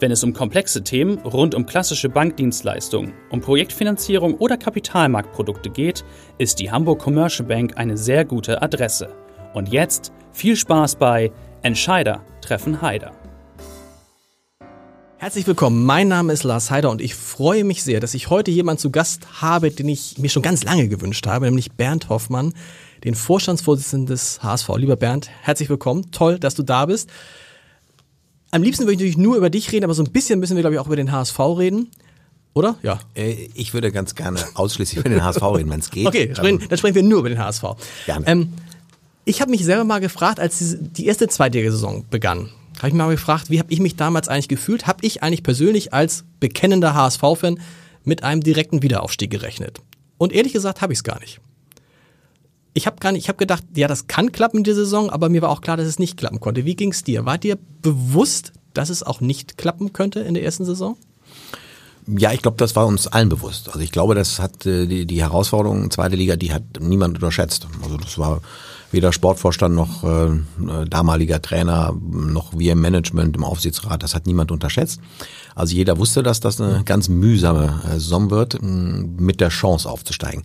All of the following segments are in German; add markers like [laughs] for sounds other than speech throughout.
Wenn es um komplexe Themen rund um klassische Bankdienstleistungen, um Projektfinanzierung oder Kapitalmarktprodukte geht, ist die Hamburg Commercial Bank eine sehr gute Adresse. Und jetzt viel Spaß bei Entscheider treffen Heider. Herzlich willkommen, mein Name ist Lars Heider und ich freue mich sehr, dass ich heute jemanden zu Gast habe, den ich mir schon ganz lange gewünscht habe, nämlich Bernd Hoffmann, den Vorstandsvorsitzenden des HSV. Lieber Bernd, herzlich willkommen, toll, dass du da bist. Am liebsten würde ich natürlich nur über dich reden, aber so ein bisschen müssen wir, glaube ich, auch über den HSV reden. Oder? Ja. Äh, ich würde ganz gerne ausschließlich über den HSV reden, wenn es geht. Okay, dann, dann sprechen wir nur über den HSV. Gerne. Ähm, ich habe mich selber mal gefragt, als die erste Zweitliga-Saison begann, habe ich mich mal gefragt, wie habe ich mich damals eigentlich gefühlt? Habe ich eigentlich persönlich als bekennender HSV-Fan mit einem direkten Wiederaufstieg gerechnet? Und ehrlich gesagt habe ich es gar nicht ich habe gar nicht, ich habe gedacht, ja, das kann klappen in Saison, aber mir war auch klar, dass es nicht klappen konnte. Wie ging es dir? War dir bewusst, dass es auch nicht klappen könnte in der ersten Saison? Ja, ich glaube, das war uns allen bewusst. Also ich glaube, das hat äh, die, die Herausforderung zweite Liga, die hat niemand unterschätzt. Also das war weder Sportvorstand noch äh, damaliger Trainer noch wir im Management im Aufsichtsrat, das hat niemand unterschätzt. Also jeder wusste, dass das eine ganz mühsame äh, Saison wird, mit der Chance aufzusteigen.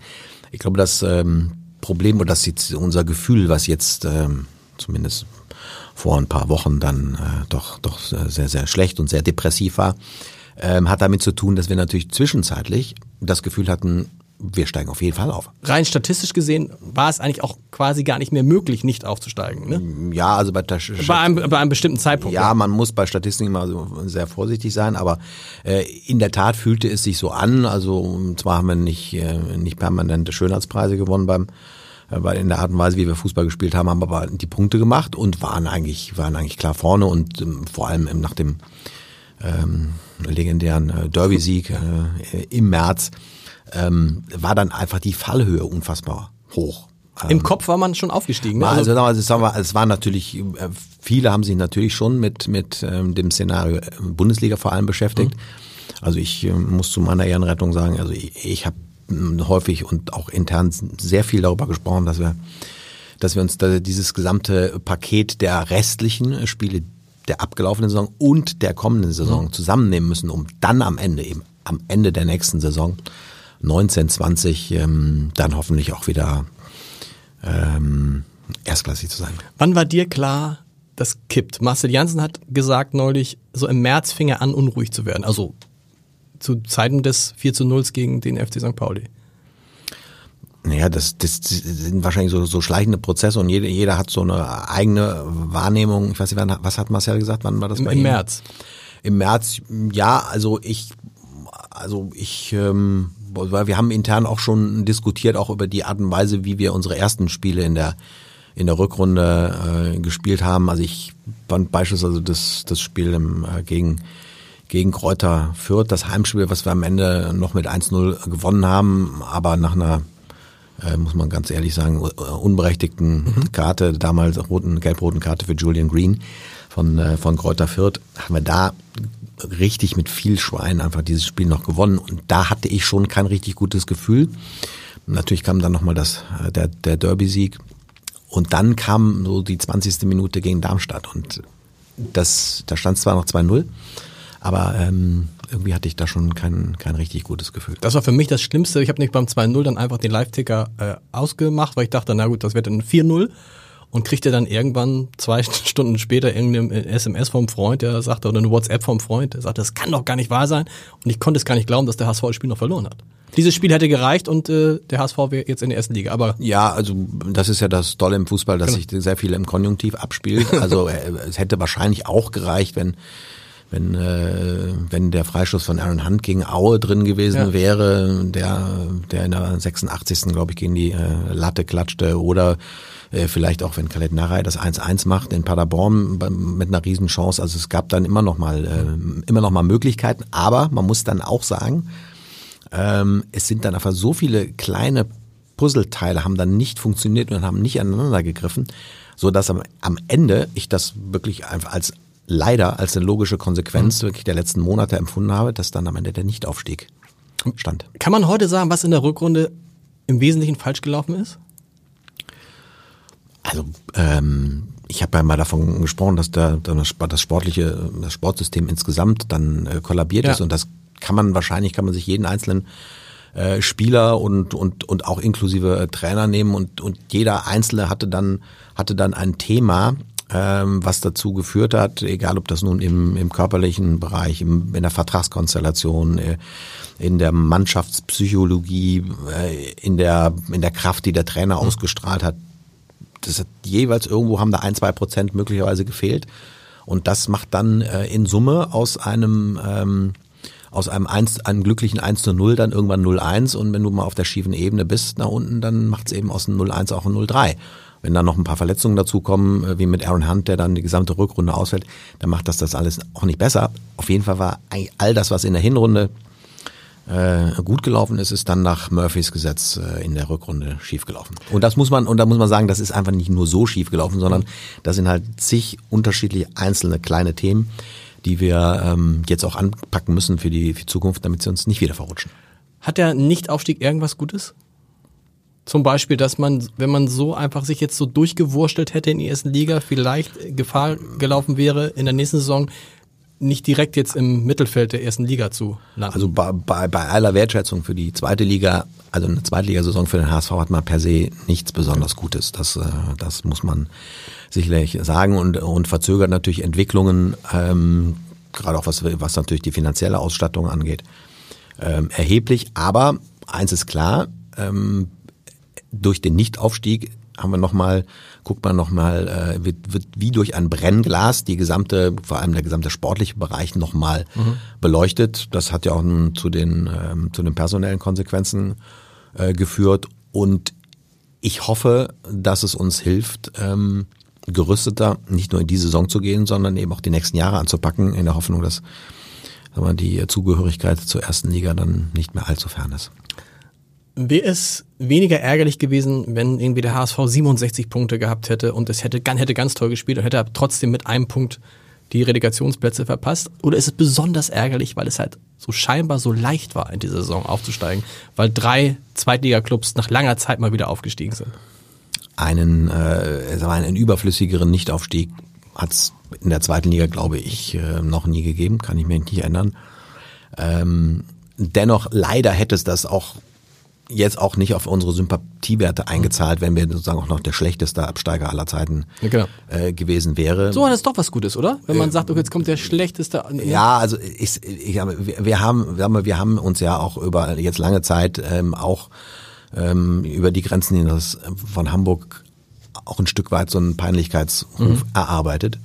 Ich glaube, dass ähm, Problem oder das jetzt unser Gefühl, was jetzt ähm, zumindest vor ein paar Wochen dann äh, doch doch sehr sehr schlecht und sehr depressiv war, ähm, hat damit zu tun, dass wir natürlich zwischenzeitlich das Gefühl hatten, wir steigen auf jeden Fall auf. Rein statistisch gesehen war es eigentlich auch quasi gar nicht mehr möglich, nicht aufzusteigen. Ne? Ja, also bei, bei, einem, bei einem bestimmten Zeitpunkt. Ja, man muss bei Statistiken immer sehr vorsichtig sein, aber äh, in der Tat fühlte es sich so an. Also zwar haben wir nicht, äh, nicht permanente Schönheitspreise gewonnen beim äh, weil in der Art und Weise, wie wir Fußball gespielt haben, haben wir aber die Punkte gemacht und waren eigentlich, waren eigentlich klar vorne und ähm, vor allem nach dem ähm, legendären äh, Derby-Sieg äh, im März ähm, war dann einfach die Fallhöhe unfassbar hoch. Im Kopf war man schon aufgestiegen. Ne? Also, also sagen wir, es war natürlich, äh, viele haben sich natürlich schon mit, mit ähm, dem Szenario äh, Bundesliga vor allem beschäftigt. Mhm. Also ich äh, muss zu meiner Ehrenrettung sagen, also ich, ich habe häufig und auch intern sehr viel darüber gesprochen, dass wir, dass wir uns da dieses gesamte Paket der restlichen Spiele der abgelaufenen Saison und der kommenden Saison mhm. zusammennehmen müssen, um dann am Ende, eben am Ende der nächsten Saison 1920 ähm, dann hoffentlich auch wieder ähm, erstklassig zu sein. Wann war dir klar, das kippt? Marcel Janssen hat gesagt neulich, so im März fing er an, unruhig zu werden. Also zu Zeiten des 4 zu 0 gegen den FC St. Pauli. Naja, das, das sind wahrscheinlich so, so schleichende Prozesse und jeder, jeder hat so eine eigene Wahrnehmung. Ich weiß nicht, was hat Marcel gesagt? Wann war das? Im, im März. Im März, ja, also ich, also ich, ähm, weil wir haben intern auch schon diskutiert, auch über die Art und Weise, wie wir unsere ersten Spiele in der in der Rückrunde äh, gespielt haben. Also ich fand beispielsweise das, das Spiel im, äh, gegen gegen Kräuter Fürth, das Heimspiel, was wir am Ende noch mit 1-0 gewonnen haben, aber nach einer äh, muss man ganz ehrlich sagen, unberechtigten mhm. Karte, damals roten, gelb-roten Karte für Julian Green von, äh, von Kräuter Fürth, haben wir da richtig mit viel Schwein einfach dieses Spiel noch gewonnen. Und da hatte ich schon kein richtig gutes Gefühl. Natürlich kam dann nochmal das, äh, der, der Derby-Sieg. Und dann kam so die 20. Minute gegen Darmstadt. Und das, da stand zwar noch 2-0, aber ähm, irgendwie hatte ich da schon kein, kein richtig gutes Gefühl. Das war für mich das Schlimmste. Ich habe nicht beim 2-0 dann einfach den Live-Ticker äh, ausgemacht, weil ich dachte, na gut, das wird dann 4-0 und kriegte dann irgendwann zwei [laughs] Stunden später irgendeine SMS vom Freund, der sagte, oder eine WhatsApp vom Freund, der sagte, das kann doch gar nicht wahr sein. Und ich konnte es gar nicht glauben, dass der HSV das Spiel noch verloren hat. Dieses Spiel hätte gereicht und äh, der HSV wäre jetzt in der ersten Liga. Aber ja, also das ist ja das Tolle im Fußball, dass genau. sich sehr viel im Konjunktiv abspielt. Also [laughs] äh, es hätte wahrscheinlich auch gereicht, wenn wenn, äh, wenn der Freistoß von Aaron Hunt gegen Aue drin gewesen ja. wäre, der, der in der 86. glaube ich gegen die äh, Latte klatschte oder Äh, vielleicht auch, wenn Khaled Narei das 1-1 macht in Paderborn mit einer Riesenchance. Also es gab dann immer noch mal, äh, immer noch mal Möglichkeiten. Aber man muss dann auch sagen, ähm, es sind dann einfach so viele kleine Puzzleteile haben dann nicht funktioniert und haben nicht aneinander gegriffen, so dass am, am Ende ich das wirklich einfach als leider als eine logische Konsequenz mhm. wirklich der letzten Monate empfunden habe, dass dann am Ende der Nichtaufstieg stand. Kann man heute sagen, was in der Rückrunde im Wesentlichen falsch gelaufen ist? Also ähm, ich habe ja mal davon gesprochen, dass der, das sportliche, das Sportsystem insgesamt dann äh, kollabiert ja. ist und das kann man wahrscheinlich, kann man sich jeden einzelnen äh, Spieler und, und, und auch inklusive äh, Trainer nehmen und, und jeder Einzelne hatte dann, hatte dann ein Thema, ähm, was dazu geführt hat, egal ob das nun im, im körperlichen Bereich, im, in der Vertragskonstellation, äh, in der Mannschaftspsychologie, äh, in der, in der Kraft, die der Trainer mhm. ausgestrahlt hat. Das hat jeweils irgendwo haben da ein, zwei Prozent möglicherweise gefehlt. Und das macht dann äh, in Summe aus einem ähm, aus einem, 1, einem glücklichen 1 zu 0 dann irgendwann 0-1 und wenn du mal auf der schiefen Ebene bist nach unten, dann macht es eben aus einem 0-1 auch ein 0-3. Wenn dann noch ein paar Verletzungen dazukommen, äh, wie mit Aaron Hunt, der dann die gesamte Rückrunde ausfällt, dann macht das das alles auch nicht besser. Auf jeden Fall war all das, was in der Hinrunde äh, gut gelaufen ist, ist dann nach Murphys Gesetz äh, in der Rückrunde schiefgelaufen. Und das muss man, und da muss man sagen, das ist einfach nicht nur so schiefgelaufen, sondern das sind halt zig unterschiedliche einzelne kleine Themen, die wir ähm, jetzt auch anpacken müssen für die, für die Zukunft, damit sie uns nicht wieder verrutschen. Hat der Nichtaufstieg irgendwas Gutes? Zum Beispiel, dass man, wenn man so einfach sich jetzt so durchgewurstelt hätte in die ersten Liga, vielleicht Gefahr gelaufen wäre, in der nächsten Saison nicht direkt jetzt im Mittelfeld der ersten Liga zu landen. Also bei, bei, bei aller Wertschätzung für die zweite Liga, also eine Zweitligasaison für den HSV hat man per se nichts besonders Gutes. Das, äh, das muss man sicherlich sagen und, und verzögert natürlich Entwicklungen, ähm, gerade auch was, was natürlich die finanzielle Ausstattung angeht, ähm, erheblich. Aber eins ist klar, ähm, durch den Nichtaufstieg haben wir nochmal, guckt man nochmal, äh, wird, wird wie durch ein Brennglas die gesamte, vor allem der gesamte sportliche Bereich nochmal mhm. beleuchtet. Das hat ja auch zu den, ähm, zu den personellen Konsequenzen äh, geführt. Und ich hoffe, dass es uns hilft, ähm, gerüsteter nicht nur in die Saison zu gehen, sondern eben auch die nächsten Jahre anzupacken, in der Hoffnung, dass sagen wir, die Zugehörigkeit zur ersten Liga dann nicht mehr allzu fern ist. Wäre es weniger ärgerlich gewesen, wenn irgendwie der HSV 67 Punkte gehabt hätte und es hätte, hätte ganz toll gespielt und hätte trotzdem mit einem Punkt die Relegationsplätze verpasst? Oder ist es besonders ärgerlich, weil es halt so scheinbar so leicht war, in dieser Saison aufzusteigen, weil drei Zweitliga-Clubs nach langer Zeit mal wieder aufgestiegen sind? einen, äh, einen überflüssigeren Nichtaufstieg hat es in der zweiten Liga, glaube ich, äh, noch nie gegeben, kann ich mir nicht ändern. Ähm, dennoch, leider hätte es das auch jetzt auch nicht auf unsere Sympathiewerte eingezahlt, wenn wir sozusagen auch noch der schlechteste Absteiger aller Zeiten ja, genau. äh, gewesen wäre. So hat es doch was Gutes, oder? Wenn man äh, sagt, okay, jetzt kommt der schlechteste. Ja, also ich, ich, wir, wir haben, wir haben, wir haben uns ja auch über jetzt lange Zeit ähm, auch ähm, über die Grenzen hinaus von Hamburg auch ein Stück weit so einen Peinlichkeitsruf mhm. erarbeitet.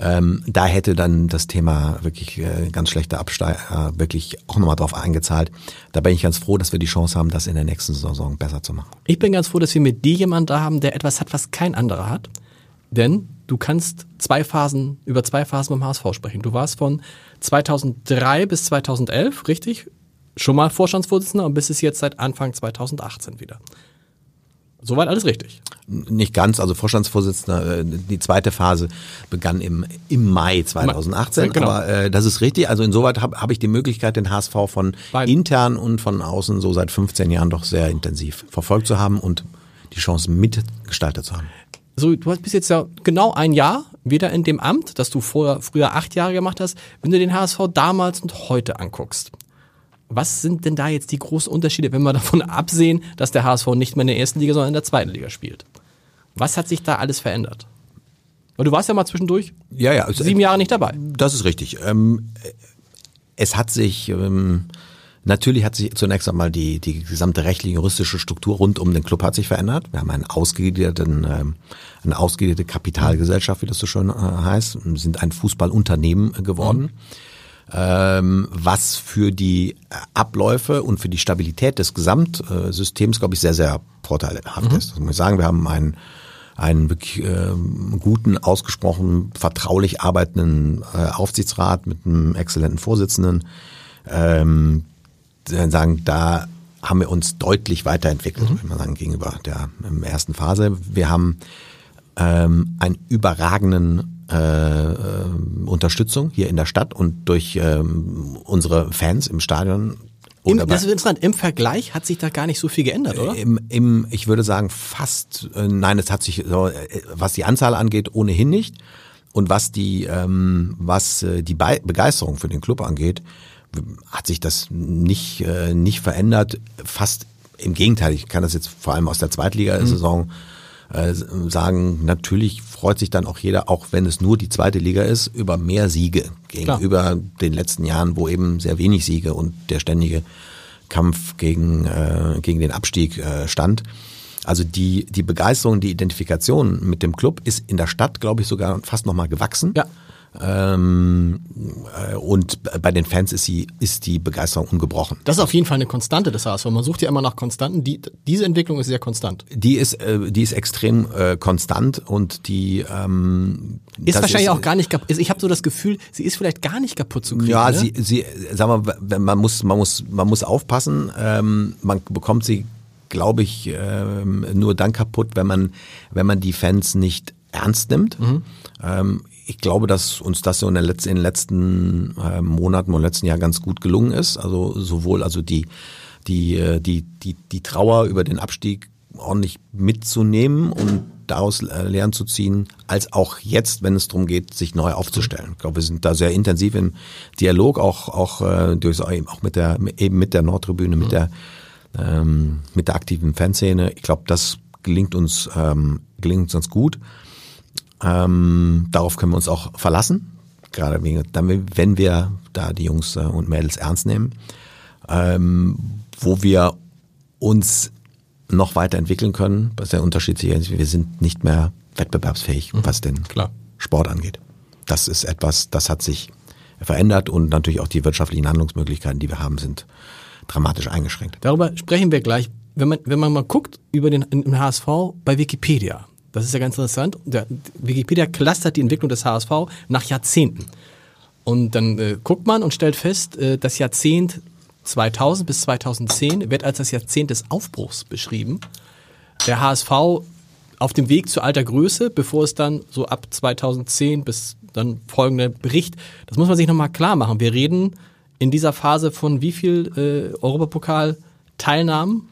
Ähm, da hätte dann das Thema wirklich äh, ganz schlechter Absteiger wirklich auch nochmal drauf eingezahlt. Da bin ich ganz froh, dass wir die Chance haben, das in der nächsten Saison besser zu machen. Ich bin ganz froh, dass wir mit dir jemanden da haben, der etwas hat, was kein anderer hat. Denn du kannst zwei Phasen, über zwei Phasen beim HSV sprechen. Du warst von 2003 bis 2011, richtig? schon mal Vorstandsvorsitzender und bist es jetzt seit Anfang 2018 wieder. Soweit alles richtig. Nicht ganz, also Vorstandsvorsitzender, äh, die zweite Phase begann im, im Mai 2018, genau. aber äh, das ist richtig. Also insoweit habe hab ich die Möglichkeit, den HSV von Beiden. intern und von außen so seit 15 Jahren doch sehr intensiv verfolgt zu haben und die Chance mitgestaltet zu haben. So, du bist jetzt ja genau ein Jahr wieder in dem Amt, das du vorher, früher acht Jahre gemacht hast. Wenn du den HSV damals und heute anguckst, was sind denn da jetzt die großen Unterschiede, wenn wir davon [laughs] absehen, dass der HSV nicht mehr in der ersten Liga, sondern in der zweiten Liga spielt? Was hat sich da alles verändert? Weil du warst ja mal zwischendurch ja, ja, sieben Jahre nicht dabei. Das ist richtig. Ähm, es hat sich, ähm, natürlich hat sich zunächst einmal die, die gesamte rechtliche juristische Struktur rund um den Club hat sich verändert. Wir haben einen ausgegliederten, ähm, eine ausgegliederte Kapitalgesellschaft, wie das so schön äh, heißt, sind ein Fußballunternehmen geworden. Mhm ähm, was für die Abläufe und für die Stabilität des Gesamtsystems, glaube ich, sehr, sehr vorteilhaft mhm. ist. Das muss ich sagen, wir haben ein, einen wirklich äh, guten, ausgesprochen vertraulich arbeitenden äh, Aufsichtsrat mit einem exzellenten Vorsitzenden. Ähm, sagen, da haben wir uns deutlich weiterentwickelt, mhm. würde man sagen, gegenüber der ersten Phase. Wir haben ähm, einen überragenden äh, äh, Unterstützung hier in der Stadt und durch ähm, unsere Fans im Stadion. Im, das ist interessant. Im Vergleich hat sich da gar nicht so viel geändert, oder? Im, im ich würde sagen fast, äh, nein, es hat sich, so, äh, was die Anzahl angeht, ohnehin nicht. Und was die, ähm, was äh, die Be Begeisterung für den Club angeht, hat sich das nicht, äh, nicht verändert. Fast im Gegenteil. Ich kann das jetzt vor allem aus der Zweitligasaison mhm äh, sagen, natürlich freut sich dann auch jeder, auch wenn es nur die zweite Liga ist, über mehr Siege gegenüber Klar. den letzten Jahren, wo eben sehr wenig Siege und der ständige Kampf gegen, äh, gegen den Abstieg äh, stand. Also die, die Begeisterung, die Identifikation mit dem Club ist in der Stadt, glaube ich, sogar fast nochmal gewachsen. Ja. Ähm, äh, und bei den Fans ist, sie, ist die Begeisterung ungebrochen. Das ist auf jeden Fall eine Konstante des HSV. Man sucht ja immer nach Konstanten. Die, diese Entwicklung ist sehr konstant. Die ist, äh, die ist extrem äh, konstant und die ähm, ist wahrscheinlich ist, auch gar nicht kaputt. Ich habe so das Gefühl, sie ist vielleicht gar nicht kaputt zu kriegen. Ja, ne? sie, sie, sag mal, man muss, man muss, man muss aufpassen. Ähm, man bekommt sie, glaube ich, ähm, nur dann kaputt, wenn man, wenn man die Fans nicht ernst nimmt. Mhm. Ähm, ich glaube, dass uns das so in, Letz-, in den letzten äh, Monaten und letzten Jahr ganz gut gelungen ist. Also sowohl also die, die, äh, die, die, die Trauer über den Abstieg ordentlich mitzunehmen und daraus äh, Lehren zu ziehen, als auch jetzt, wenn es darum geht, sich neu aufzustellen. Ich glaube, wir sind da sehr intensiv im Dialog, auch auch äh, durch auch mit der eben mit der Nordtribüne, mit der ähm, mit der aktiven Fanszene. Ich glaube, das gelingt uns ähm, gelingt uns gut. Ähm, darauf können wir uns auch verlassen, gerade wenn wir da die Jungs äh, und Mädels ernst nehmen. Ähm, wo wir uns noch weiterentwickeln können, was der Unterschied hier ist, wir sind nicht mehr wettbewerbsfähig, mhm. was den Klar. Sport angeht. Das ist etwas, das hat sich verändert und natürlich auch die wirtschaftlichen Handlungsmöglichkeiten, die wir haben, sind dramatisch eingeschränkt. Darüber sprechen wir gleich. Wenn man, wenn man mal guckt über den HSV bei Wikipedia, das ist ja ganz interessant. Der Wikipedia clustert die Entwicklung des HSV nach Jahrzehnten. Und dann äh, guckt man und stellt fest, äh, das Jahrzehnt 2000 bis 2010 wird als das Jahrzehnt des Aufbruchs beschrieben. Der HSV auf dem Weg zu alter Größe, bevor es dann so ab 2010 bis dann folgender Bericht, das muss man sich nochmal klar machen. Wir reden in dieser Phase von wie viel äh, Europapokal-Teilnahmen?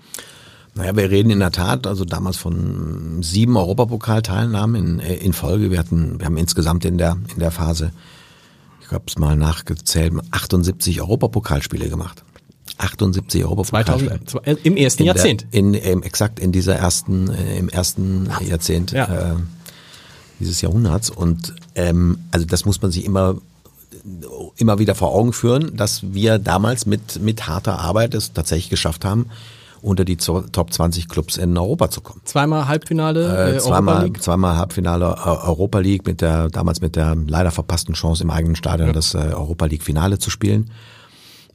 Naja, wir reden in der Tat, also damals von sieben Europapokalteilnahmen in, in Folge. Wir hatten, wir haben insgesamt in der, in der Phase, ich habe es mal nachgezählt, 78 Europapokalspiele gemacht. 78 Europapokalspiele. Im ersten in Jahrzehnt. Der, in, in, exakt in dieser ersten, äh, im ersten Jahrzehnt ja. äh, dieses Jahrhunderts. Und ähm, also das muss man sich immer immer wieder vor Augen führen, dass wir damals mit, mit harter Arbeit es tatsächlich geschafft haben, unter die Top 20 Clubs in Europa zu kommen. Zweimal Halbfinale, äh, zweimal, Europa League. zweimal Halbfinale äh, Europa League mit der damals mit der leider verpassten Chance im eigenen Stadion ja. das äh, Europa League Finale zu spielen.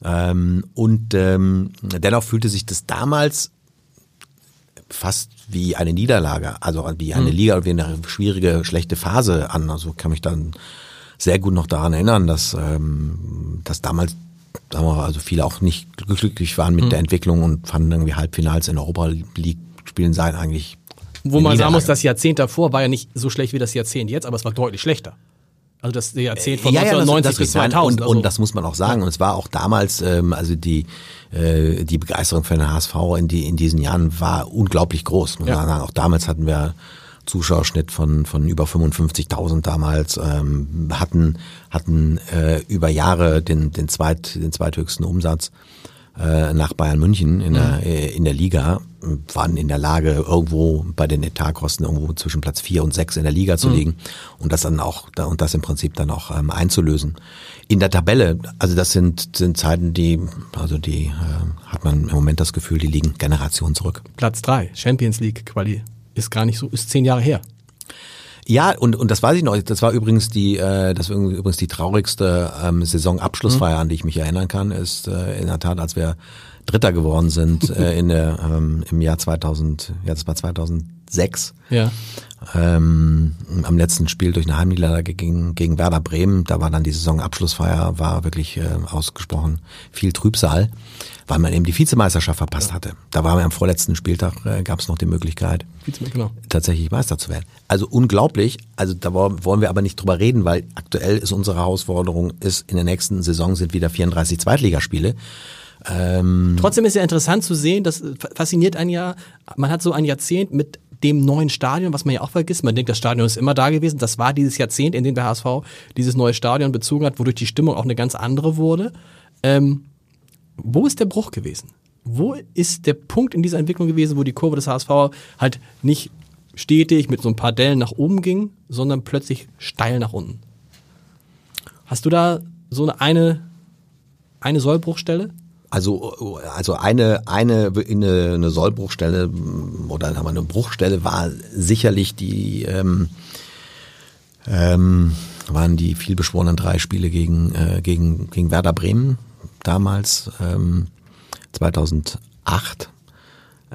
Ähm, und ähm, dennoch fühlte sich das damals fast wie eine Niederlage, also wie eine mhm. Liga, wie eine schwierige, schlechte Phase an. Also kann mich dann sehr gut noch daran erinnern, dass, ähm, dass damals sagen wir, also viele auch nicht glücklich waren mit mhm. der Entwicklung und fanden irgendwie Halbfinals in Europa League spielen sein eigentlich. Wo man sagen muss, das Jahrzehnt davor war ja nicht so schlecht wie das Jahrzehnt jetzt, aber es war deutlich schlechter. Also das Jahrzehnt von ja, 1990 das, das bis 2000. Und, also. und das muss man auch sagen. Und es war auch damals, ähm, also die äh, die Begeisterung für den HSV in, die, in diesen Jahren war unglaublich groß. Muss ja. man sagen. Auch damals hatten wir Zuschauerschnitt von, von über 55.000 damals, ähm, hatten, hatten äh, über Jahre den, den, zweit, den zweithöchsten Umsatz äh, nach Bayern München in, der, mhm. äh, in der Liga, waren in der Lage, irgendwo bei den Etatkosten irgendwo zwischen Platz vier und sechs in der Liga zu mhm. liegen und das dann auch, und das im Prinzip dann auch ähm, einzulösen. In der Tabelle, also das sind, sind Zeiten, die, also die äh, hat man im Moment das Gefühl, die liegen Generationen zurück. Platz drei Champions League Quali ist gar nicht so, ist zehn Jahre her. Ja, und, und das weiß ich noch. Das war übrigens die, äh, das war übrigens die traurigste ähm, Saisonabschlussfeier, mhm. an die ich mich erinnern kann, ist äh, in der Tat, als wir Dritter geworden sind [laughs] äh, in der, ähm, im Jahr 2000, ja, das war 2007 sechs. Ja. Ähm, am letzten Spiel durch eine Heimniederlage gegen, gegen Werder Bremen, da war dann die Saisonabschlussfeier, war wirklich äh, ausgesprochen viel Trübsal, weil man eben die Vizemeisterschaft verpasst hatte. Da waren wir am vorletzten Spieltag, äh, gab es noch die Möglichkeit, Genau. tatsächlich Meister zu werden. Also unglaublich, also da wollen wir aber nicht drüber reden, weil aktuell ist unsere Herausforderung, ist in der nächsten Saison sind wieder 34 Zweitligaspiele. Ähm, Trotzdem ist ja interessant zu sehen, das fasziniert ein Jahr, man hat so ein Jahrzehnt mit dem neuen Stadion, was man ja auch vergisst. Man denkt, das Stadion ist immer da gewesen. Das war dieses Jahrzehnt, in dem der HSV dieses neue Stadion bezogen hat, wodurch die Stimmung auch eine ganz andere wurde. Ähm, wo ist der Bruch gewesen? Wo ist der Punkt in dieser Entwicklung gewesen, wo die Kurve des HSV halt nicht stetig mit so ein paar Dellen nach oben ging, sondern plötzlich steil nach unten? Hast du da so eine, eine Sollbruchstelle? Also, also eine, eine, eine, eine Sollbruchstelle oder eine Bruchstelle war sicherlich die, ähm, ähm, waren die vielbeschworenen drei Spiele gegen, äh, gegen, gegen Werder Bremen damals, ähm, 2008,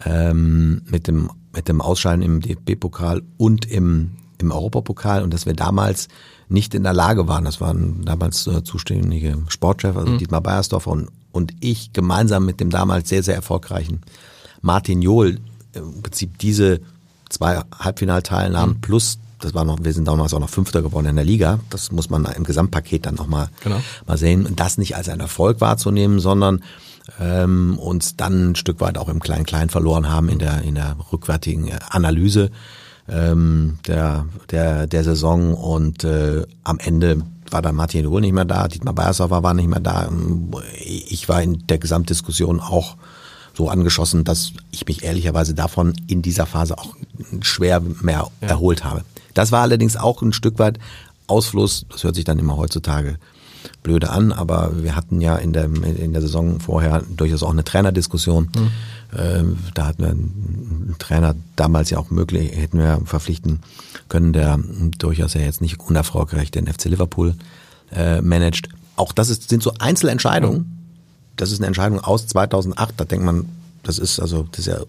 ähm, mit dem, mit dem Ausscheiden im DFB-Pokal und im, im Europapokal und dass wir damals nicht in der Lage waren, das waren damals äh, zuständige Sportchef, also mhm. Dietmar Beiersdorfer und, und ich gemeinsam mit dem damals sehr, sehr erfolgreichen Martin Johl im Prinzip diese zwei Halbfinalteilnahmen mhm. plus das war noch, wir sind damals auch noch Fünfter geworden in der Liga. Das muss man im Gesamtpaket dann nochmal genau. mal sehen. Und das nicht als ein Erfolg wahrzunehmen, sondern ähm, uns dann ein Stück weit auch im Klein-Klein verloren haben in der, in der rückwärtigen Analyse ähm, der, der, der Saison. Und äh, am Ende war dann Martin Ruhl nicht mehr da, Dietmar Beiersdorfer war nicht mehr da. Ich war in der Gesamtdiskussion auch so angeschossen, dass ich mich ehrlicherweise davon in dieser Phase auch schwer mehr ja. erholt habe. Das war allerdings auch ein Stück weit Ausfluss, das hört sich dann immer heutzutage blöde an, aber wir hatten ja in der, in der Saison vorher durchaus auch eine Trainerdiskussion. Mhm. Ähm, da hatten wir einen Trainer damals ja auch möglich, hätten wir verpflichten können, der durchaus ja jetzt nicht unerfolgreich den FC Liverpool äh, managt. Auch das ist, sind so Einzelentscheidungen. Mhm. Das ist eine Entscheidung aus 2008. Da denkt man, das ist also, das ist ja, äh,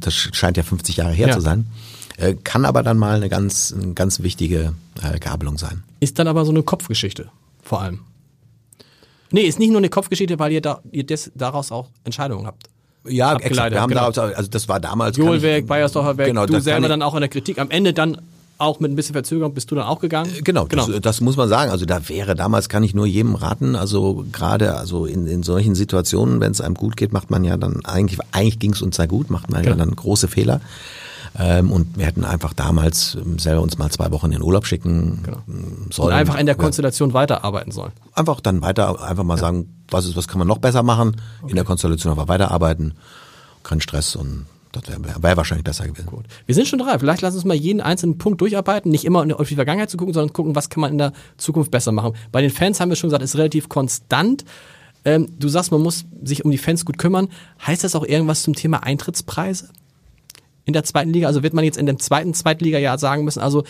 das scheint ja 50 Jahre her ja. zu sein. Äh, kann aber dann mal eine ganz, eine ganz wichtige äh, Gabelung sein. Ist dann aber so eine Kopfgeschichte, vor allem. Nee, ist nicht nur eine Kopfgeschichte, weil ihr, da, ihr des, daraus auch Entscheidungen habt. Ja, exakt. Wir haben genau. daraus, also das war damals. Joel weg, Bayersdorfer weg, genau, du selber dann auch in der Kritik. Am Ende dann auch mit ein bisschen Verzögerung bist du dann auch gegangen? Äh, genau, genau. Das, das, muss man sagen. Also da wäre damals, kann ich nur jedem raten, also gerade also in, in solchen Situationen, wenn es einem gut geht, macht man ja dann eigentlich, eigentlich ging es uns sehr gut, macht man genau. ja dann große Fehler. Ähm, und wir hätten einfach damals ähm, selber uns mal zwei Wochen in Urlaub schicken genau. Ähm, sollen. Und einfach in der Konstellation ja. weiterarbeiten sollen. Einfach dann weiter, einfach mal ja. sagen, was ist, was kann man noch besser machen? Okay. In der Konstellation aber weiterarbeiten. Kein Stress und das wäre wär wahrscheinlich besser gewesen. Gut. Wir sind schon drei. Vielleicht lass uns mal jeden einzelnen Punkt durcharbeiten. Nicht immer auf die Vergangenheit zu gucken, sondern gucken, was kann man in der Zukunft besser machen. Bei den Fans haben wir schon gesagt, ist relativ konstant. Ähm, du sagst, man muss sich um die Fans gut kümmern. Heißt das auch irgendwas zum Thema Eintrittspreise? In der zweiten Liga? Also wird man jetzt in dem zweiten Zweitliga-Jahr sagen müssen, also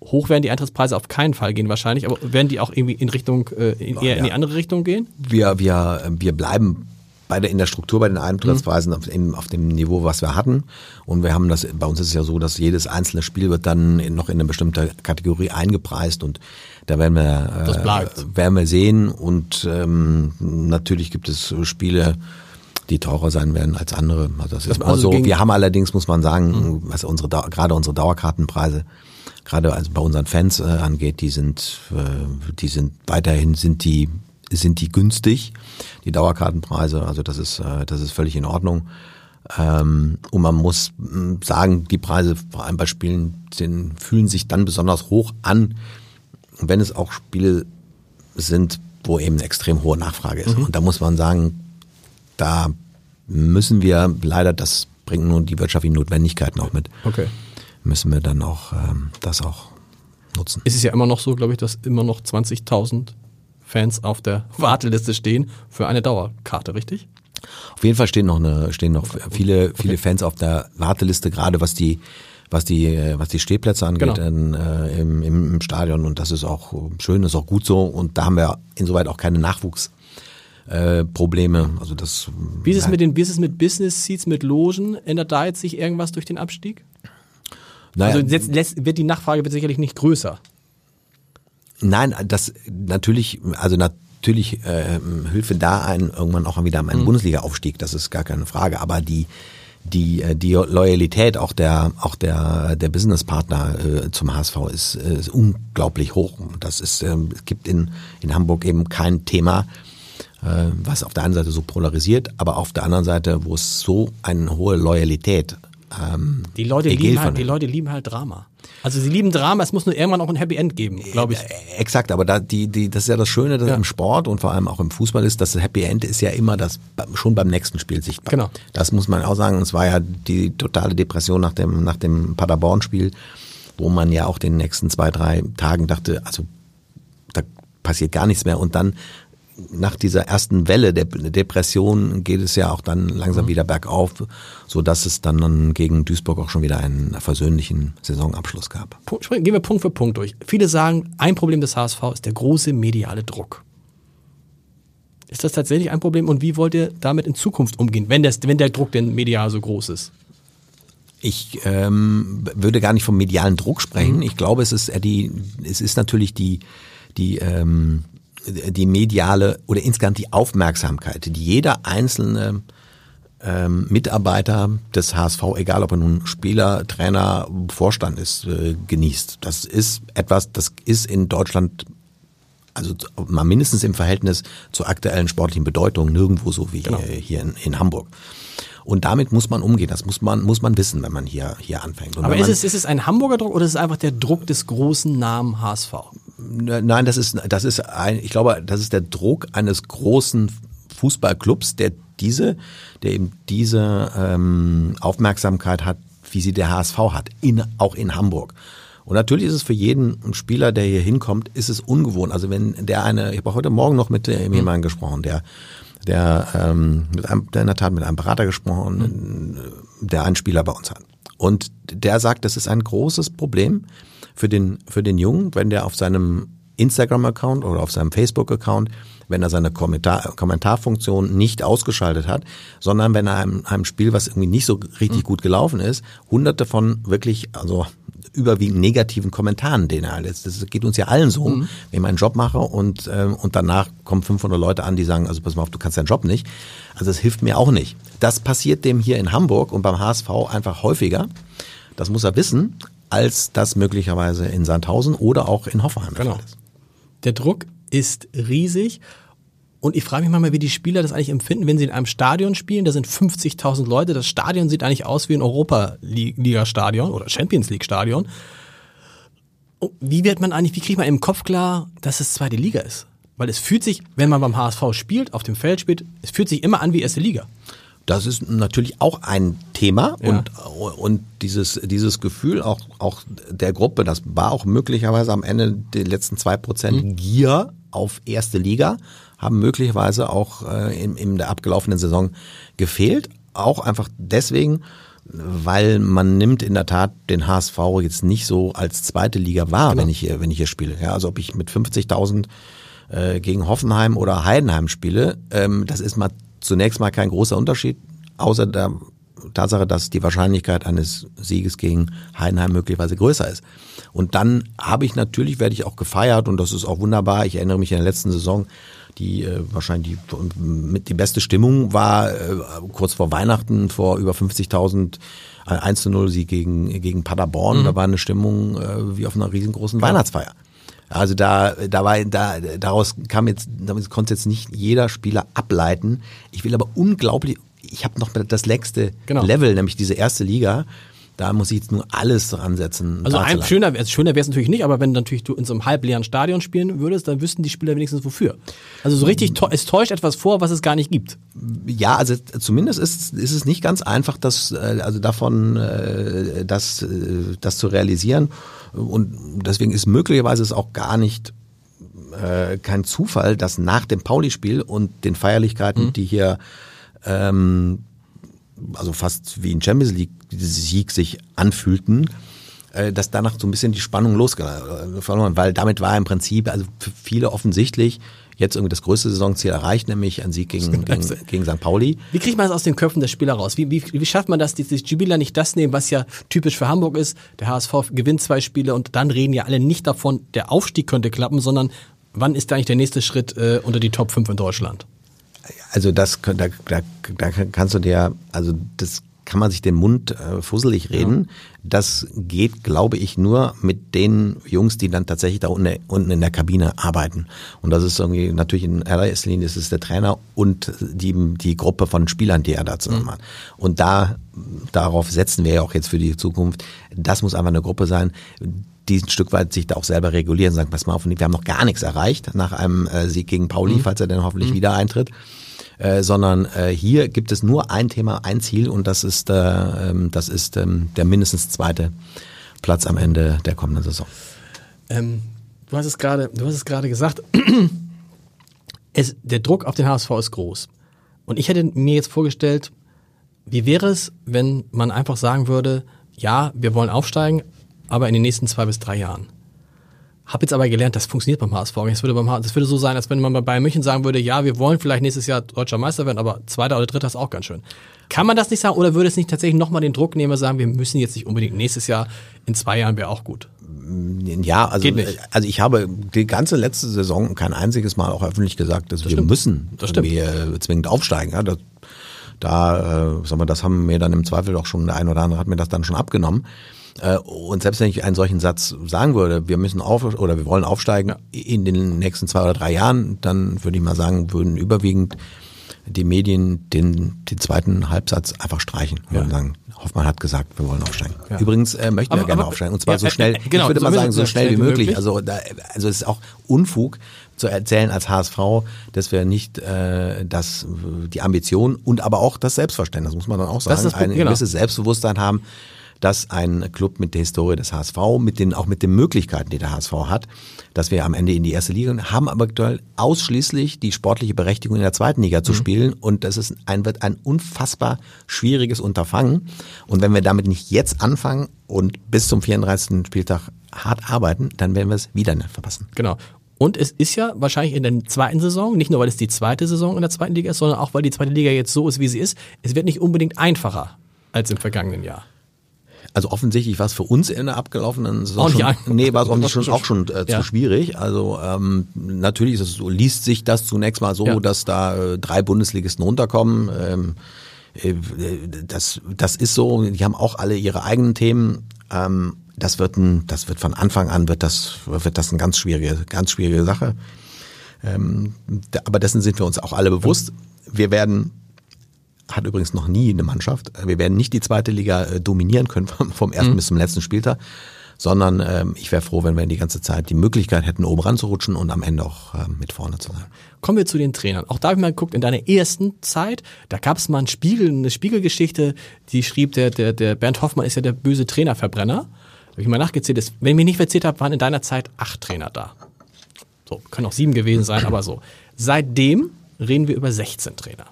hoch werden die Eintrittspreise auf keinen Fall gehen wahrscheinlich, aber werden die auch irgendwie in Richtung, äh, in, eher ja. in die andere Richtung gehen? Wir, wir, wir bleiben bei der, in der Struktur bei den Eintrittspreisen mhm. auf, in, auf, dem Niveau, was wir hatten. Und wir haben das, bei uns ist es ja so, dass jedes einzelne Spiel wird dann noch in eine bestimmte Kategorie eingepreist und da werden wir, äh, werden wir sehen. Und ähm, natürlich gibt es Spiele, die teurer sein werden als andere. Also das ist also so. Wir haben allerdings, muss man sagen, was unsere gerade unsere Dauerkartenpreise, gerade also bei unseren Fans äh, angeht, die sind, äh, die sind weiterhin sind die sind die günstig, die Dauerkartenpreise. Also das ist äh, das ist völlig in Ordnung. Ähm, und man muss hm, sagen, die Preise vor allem bei Spielen sind, fühlen sich dann besonders hoch an, wenn es auch Spiele sind, wo eben eine extrem hohe Nachfrage ist. Mhm. Und da muss man sagen, da müssen wir leider, das bringt nun die wirtschaftlichen Notwendigkeiten auch mit. Okay. Müssen wir dann auch ähm, das auch nutzen. Es ist ja immer noch so, glaube ich, dass immer noch 20.000 Fans auf der Warteliste stehen für eine Dauerkarte, richtig? Auf jeden Fall stehen noch eine, stehen noch viele, viele okay. Fans auf der Warteliste, gerade was die, was die, was die Stehplätze angeht genau. in, äh, im, im Stadion. Und das ist auch schön, ist auch gut so. Und da haben wir insoweit auch keine Nachwuchs äh, Probleme. Also das. Wie ist es mit den, wie ist es mit Business Seats, mit Logen? Ändert da jetzt sich irgendwas durch den Abstieg? Naja, Also jetzt lässt, wird die Nachfrage wird sicherlich nicht größer. Nein, das natürlich, also natürlich äh, hilfe da ein irgendwann auch wieder einen Bundesliga-Aufstieg, das ist gar keine Frage. Aber die die äh, die Loyalität auch der auch der der Businesspartner äh, zum HSV ist, äh, ist unglaublich hoch. Das ist ähm, es gibt in in Hamburg eben kein Thema, äh, was auf der einen Seite so polarisiert, aber auf der anderen Seite, wo es so eine hohe Loyalität ähm, Die Leute, lieben halt, die Leute lieben halt Drama. Also sie lieben Drama, es muss nur irgendwann auch ein Happy End geben, glaube ich. Exakt, aber da, die, die, das ist ja das Schöne dass Ja. im Sport und vor allem auch im Fußball ist, dass das Happy End ist ja immer das schon beim nächsten Spiel sichtbar. Genau. Das muss man auch sagen. Es war ja die totale Depression nach dem, nach dem Paderborn-Spiel, wo man ja auch den nächsten zwei, drei Tagen dachte, also da passiert gar nichts mehr. Und dann nach dieser ersten Welle der Depression geht es ja auch dann Mhm. langsam wieder bergauf, so dass es dann gegen Duisburg auch schon wieder einen versöhnlichen Saisonabschluss gab. Gehen wir Punkt für Punkt durch. Viele sagen, ein Problem des HSV ist der große mediale Druck. Ist das tatsächlich ein Problem und wie wollt ihr damit in Zukunft umgehen, wenn, das, wenn der Druck denn medial so groß ist? Ich ähm, würde gar nicht vom medialen Druck sprechen. Ich glaube, es ist die, es ist natürlich die, die, ähm, die mediale oder insgesamt die Aufmerksamkeit, die jeder einzelne ähm, Mitarbeiter des HSV, egal ob er nun Spieler, Trainer, Vorstand ist, äh, genießt. Das ist etwas, das ist in Deutschland also mal mindestens im Verhältnis zur aktuellen sportlichen Bedeutung nirgendwo so wie Genau. hier, hier in, in Hamburg. Und damit muss man umgehen. Das muss man, muss man wissen, wenn man hier, hier anfängt. Und Aber ist es, ist es ein Hamburger Druck oder ist es einfach der Druck des großen Namen HSV? Nein, das ist, das ist ein, ich glaube, das ist der Druck eines großen Fußballclubs, der diese, der eben diese ähm, Aufmerksamkeit hat, wie sie der HSV hat, in, auch in Hamburg. Und natürlich ist es für jeden Spieler, der hier hinkommt, ist es ungewohnt. Also wenn der eine, ich habe heute Morgen noch mit äh, jemandem gesprochen, der der, ähm, mit einem, der in der Tat mit einem Berater gesprochen, der einen Spieler bei uns hat. Und der sagt, das ist ein großes Problem für den, für den Jungen, wenn der auf seinem Instagram-Account oder auf seinem Facebook-Account, wenn er seine Kommentar Kommentarfunktion nicht ausgeschaltet hat, sondern wenn er einem, einem Spiel, was irgendwie nicht so richtig gut gelaufen ist, hunderte von wirklich, also überwiegend negativen Kommentaren, den er lässt. Das geht uns ja allen so, wenn ich meinen Job mache und, ähm, und danach kommen 500 Leute an, die sagen, also pass mal auf, du kannst deinen Job nicht. Also das hilft mir auch nicht. Das passiert dem hier in Hamburg und beim HSV einfach häufiger. Das muss er wissen, als das möglicherweise in Sandhausen oder auch in Hoffenheim Genau. Der Druck ist riesig. Und ich frage mich manchmal, wie die Spieler das eigentlich empfinden, wenn sie in einem Stadion spielen. Da sind 50.000 Leute. Das Stadion sieht eigentlich aus wie ein Europa-Liga-Stadion oder Champions League-Stadion. Wie wird man eigentlich, wie kriegt man im Kopf klar, dass es zweite Liga ist? Weil es fühlt sich, wenn man beim HSV spielt, auf dem Feld spielt, es fühlt sich immer an wie erste Liga. Das ist natürlich auch ein Thema Ja. und, und dieses, dieses Gefühl auch, auch der Gruppe, das war auch möglicherweise am Ende die letzten zwei Prozent Gier auf erste Liga, haben möglicherweise auch äh, in, in der abgelaufenen Saison gefehlt. Auch einfach deswegen, weil man nimmt in der Tat den HSV jetzt nicht so als zweite Liga wahr, wenn ich hier, wenn ich hier spiele. Ja, also ob ich mit 50.000 äh, gegen Hoffenheim oder Heidenheim spiele, ähm, das ist mal zunächst mal kein großer Unterschied, außer der Tatsache, dass die Wahrscheinlichkeit eines Sieges gegen Heidenheim möglicherweise größer ist. Und dann habe ich natürlich, werde ich auch gefeiert und das ist auch wunderbar. Ich erinnere mich in der letzten Saison, die äh, wahrscheinlich die, mit die beste Stimmung war äh, kurz vor Weihnachten vor über 50.000 ein 1 zu 0 Sieg gegen, gegen Paderborn. Da war eine Stimmung äh, wie auf einer riesengroßen Weihnachtsfeier. Also da, da war, da, daraus kam jetzt, damit konnte jetzt nicht jeder Spieler ableiten. Ich will aber unglaublich, ich habe noch das letzte Genau. Level, nämlich diese erste Liga. Da muss ich jetzt nur alles dran setzen. Also ein, schöner, also schöner wäre es natürlich nicht, aber wenn natürlich du in so einem halbleeren Stadion spielen würdest, dann wüssten die Spieler wenigstens wofür. Also so richtig, es täuscht etwas vor, was es gar nicht gibt. Ja, also zumindest ist, ist es nicht ganz einfach, das, äh, also davon, äh, das, äh, das zu realisieren. Und deswegen ist möglicherweise es auch gar nicht kein Zufall, dass nach dem Pauli-Spiel und den Feierlichkeiten, die hier ähm, also fast wie ein Champions League Sieg sich anfühlten, äh, dass danach so ein bisschen die Spannung losgefahren weil damit war im Prinzip also für viele offensichtlich, jetzt irgendwie das größte Saisonziel erreicht, nämlich ein Sieg gegen, gegen, gegen St. Pauli. Wie kriegt man das aus den Köpfen der Spieler raus? Wie, wie, wie schafft man das, dass die Spieler nicht das nehmen, was ja typisch für Hamburg ist? Der HSV gewinnt zwei Spiele und dann reden ja alle nicht davon, der Aufstieg könnte klappen, sondern wann ist da eigentlich der nächste Schritt äh, unter die Top 5 in Deutschland? Also das, da, da, da kannst du dir, also das kann man sich den Mund äh, fusselig reden. Ja. Das geht, glaube ich, nur mit den Jungs, die dann tatsächlich da unten, unten in der Kabine arbeiten. Und das ist irgendwie natürlich in allererster Linie ist es der Trainer und die, die Gruppe von Spielern, die er da zusammen mhm. hat. Und da, darauf setzen wir ja auch jetzt für die Zukunft. Das muss einfach eine Gruppe sein, die ein Stück weit sich da auch selber regulieren, sagen, pass mal auf, wir haben noch gar nichts erreicht nach einem äh, Sieg gegen Pauli, mhm. falls er dann hoffentlich mhm. wieder eintritt. Äh, sondern äh, hier gibt es nur ein Thema, ein Ziel und das ist, äh, ähm, das ist ähm, der mindestens zweite Platz am Ende der kommenden Saison. Ähm, du hast es gerade, du hast es gerade gesagt. [clears throat] es, der Druck auf den HSV ist groß. Und ich hätte mir jetzt vorgestellt, wie wäre es, wenn man einfach sagen würde, ja, wir wollen aufsteigen, aber in den nächsten zwei bis drei Jahren. Hab jetzt aber gelernt, das funktioniert beim HSV. Das würde, beim, das würde so sein, als wenn man bei Bayern München sagen würde, ja, wir wollen vielleicht nächstes Jahr deutscher Meister werden, aber zweiter oder dritter ist auch ganz schön. Kann man das nicht sagen oder würde es nicht tatsächlich nochmal den Druck nehmen und sagen, wir müssen jetzt nicht unbedingt nächstes Jahr, in zwei Jahren wäre auch gut? Ja, also, also ich habe die ganze letzte Saison kein einziges Mal auch öffentlich gesagt, dass das wir stimmt. müssen das irgendwie äh, zwingend aufsteigen. Ja, das, da, äh, sagen wir, das haben mir dann im Zweifel doch schon der ein oder andere hat mir das dann schon abgenommen. Äh, und selbst wenn ich einen solchen Satz sagen würde, wir müssen auf oder wir wollen aufsteigen in den nächsten zwei oder drei Jahren, dann würde ich mal sagen, würden überwiegend die Medien den, den zweiten Halbsatz einfach streichen. Ja. Und sagen, Hoffmann hat gesagt, wir wollen aufsteigen. Ja. Übrigens äh, möchten aber, wir gerne aber, aufsteigen. Und zwar ja, so schnell, äh, genau, ich würde mal sagen, so schnell, wie möglich. möglich. Also, da, also es ist auch Unfug zu erzählen als HSV, dass wir nicht äh, das, die Ambition und aber auch das Selbstverständnis, muss man dann auch sagen, ein genau. gewisses Selbstbewusstsein haben, dass ein Club mit der Historie des HSV, mit den, auch mit den Möglichkeiten, die der HSV hat, dass wir am Ende in die erste Liga haben aber aktuell ausschließlich die sportliche Berechtigung in der zweiten Liga zu mhm. spielen und das ist ein, wird ein unfassbar schwieriges Unterfangen und wenn wir damit nicht jetzt anfangen und bis zum 34. Spieltag hart arbeiten, dann werden wir es wieder nicht verpassen. Genau. Und es ist ja wahrscheinlich in der zweiten Saison, nicht nur weil es die zweite Saison in der zweiten Liga ist, sondern auch weil die zweite Liga jetzt so ist, wie sie ist, es wird nicht unbedingt einfacher als im vergangenen Jahr. Also offensichtlich war es für uns in der abgelaufenen Saison oh, schon, ja. nee, war es offensichtlich schon, auch schon äh, ja. zu schwierig. Also ähm, natürlich ist es so, liest sich das zunächst mal so, ja. dass da äh, drei Bundesligisten runterkommen. Ähm, äh, das, das ist so. Die haben auch alle ihre eigenen Themen. Ähm, das wird ein, das wird von Anfang an wird das wird das eine ganz schwierige, ganz schwierige Sache. Ähm, aber dessen sind wir uns auch alle bewusst. Wir werden hat übrigens noch nie eine Mannschaft. Wir werden nicht die zweite Liga äh, dominieren können vom ersten mhm. bis zum letzten Spieltag, sondern ähm, ich wäre froh, wenn wir die ganze Zeit die Möglichkeit hätten, oben ranzurutschen und am Ende auch äh, mit vorne zu sein. Kommen wir zu den Trainern. Auch da habe ich mal geguckt, in deiner ersten Zeit, da gab es mal einen Spiegel, eine Spiegelgeschichte, die schrieb, der, der, der Bernd Hoffmann ist ja der böse Trainerverbrenner. Habe ich mal nachgezählt, ist, wenn ich mich nicht verzählt habe, waren in deiner Zeit acht Trainer da. So, können auch sieben gewesen sein, aber so. Seitdem reden wir über 16 Trainer.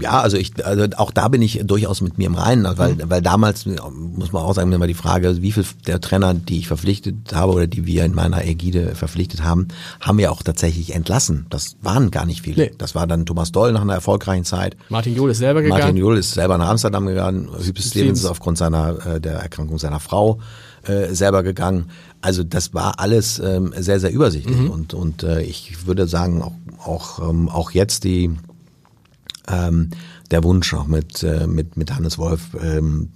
Ja, also ich, also auch da bin ich durchaus mit mir im Reinen, weil, mhm. weil damals muss man auch sagen, immer die Frage, wie viel der Trainer, die ich verpflichtet habe oder die wir in meiner Ägide verpflichtet haben, haben wir auch tatsächlich entlassen. Das waren gar nicht viele. Nee. Das war dann Thomas Doll nach einer erfolgreichen Zeit. Martin Johl ist selber gegangen. Martin Johl ist selber nach Amsterdam gegangen. Hübes Stevens ist aufgrund seiner äh, der Erkrankung seiner Frau äh, selber gegangen. Also das war alles ähm, sehr, sehr übersichtlich. Mhm. Und, und äh, ich würde sagen, auch, auch, ähm, auch jetzt die ähm, der Wunsch auch mit, äh, mit, mit Hannes Wolf ähm,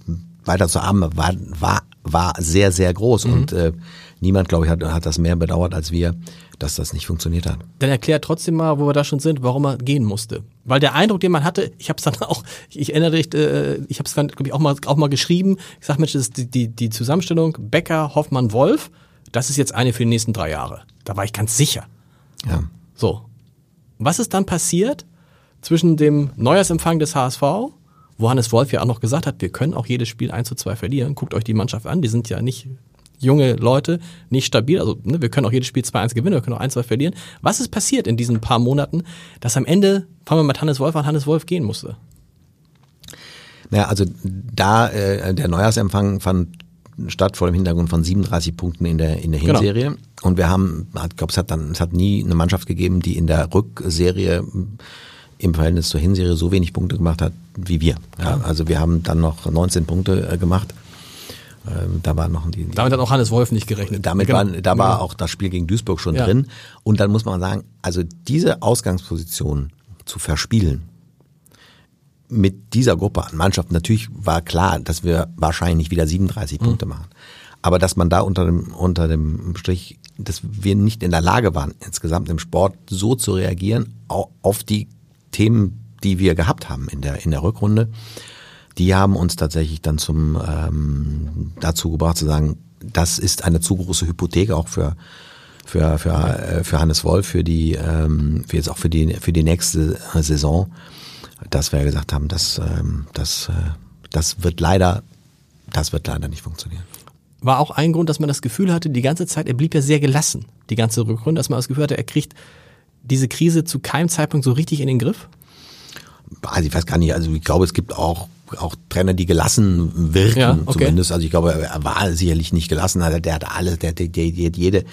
weiterzuarbeiten war, war, war sehr, sehr groß. Mhm. Und äh, niemand, glaube ich, hat, hat das mehr bedauert als wir, dass das nicht funktioniert hat. Dann erklär trotzdem mal, wo wir da schon sind, warum er gehen musste. Weil der Eindruck, den man hatte, ich habe es dann [laughs] auch, ich erinnere dich, äh, ich habe es dann, glaube ich, auch mal, auch mal geschrieben. Ich sage, Mensch, das ist die, die, die Zusammenstellung Becker, Hoffmann, Wolf, das ist jetzt eine für die nächsten drei Jahre. Da war ich ganz sicher. Ja. So. Was ist dann passiert? Zwischen dem Neujahrsempfang des HSV, wo Hannes Wolf ja auch noch gesagt hat, wir können auch jedes Spiel 1 zu 2 verlieren. Guckt euch die Mannschaft an, die sind ja nicht junge Leute, nicht stabil. Also ne, wir können auch jedes Spiel 2-1 gewinnen, wir können auch 1-2 verlieren. Was ist passiert in diesen paar Monaten, dass am Ende, fangen wir mit Hannes Wolf an, Hannes Wolf gehen musste? Naja, also da äh, der Neujahrsempfang fand statt vor dem Hintergrund von 37 Punkten in der, in der genau. Hinserie. Genau. Und wir haben, ich glaube, es hat dann, es hat nie eine Mannschaft gegeben, die in der Rückserie im Verhältnis zur Hinserie so wenig Punkte gemacht hat wie wir. Ja, also wir haben dann noch 19 Punkte äh, gemacht. Ähm, da war noch die, Damit hat auch Hannes Wolf nicht gerechnet. Damit genau. war, da war genau. auch das Spiel gegen Duisburg schon ja. drin. Und dann muss man sagen, also diese Ausgangsposition zu verspielen mit dieser Gruppe an Mannschaften, natürlich war klar, dass wir wahrscheinlich wieder 37 mhm. Punkte machen. Aber dass man da unter dem, unter dem Strich, dass wir nicht in der Lage waren, insgesamt im Sport so zu reagieren, auf die Themen, die wir gehabt haben in der, in der Rückrunde, die haben uns tatsächlich dann zum ähm, dazu gebracht zu sagen, das ist eine zu große Hypothek auch für für für, äh, für Hannes Wolf für die ähm, für jetzt auch für die für die nächste Saison, dass wir gesagt haben, dass ähm, das äh, das wird leider das wird leider nicht funktionieren. War auch ein Grund, dass man das Gefühl hatte, die ganze Zeit, er blieb ja sehr gelassen, die ganze Rückrunde, dass man das Gefühl hatte, er kriegt diese Krise zu keinem Zeitpunkt so richtig in den Griff? Also ich weiß gar nicht, also ich glaube, es gibt auch auch Trainer, die gelassen wirken, ja, okay. zumindest. Also ich glaube, er war sicherlich nicht gelassen. Also der hat alles, der, der, der, der jede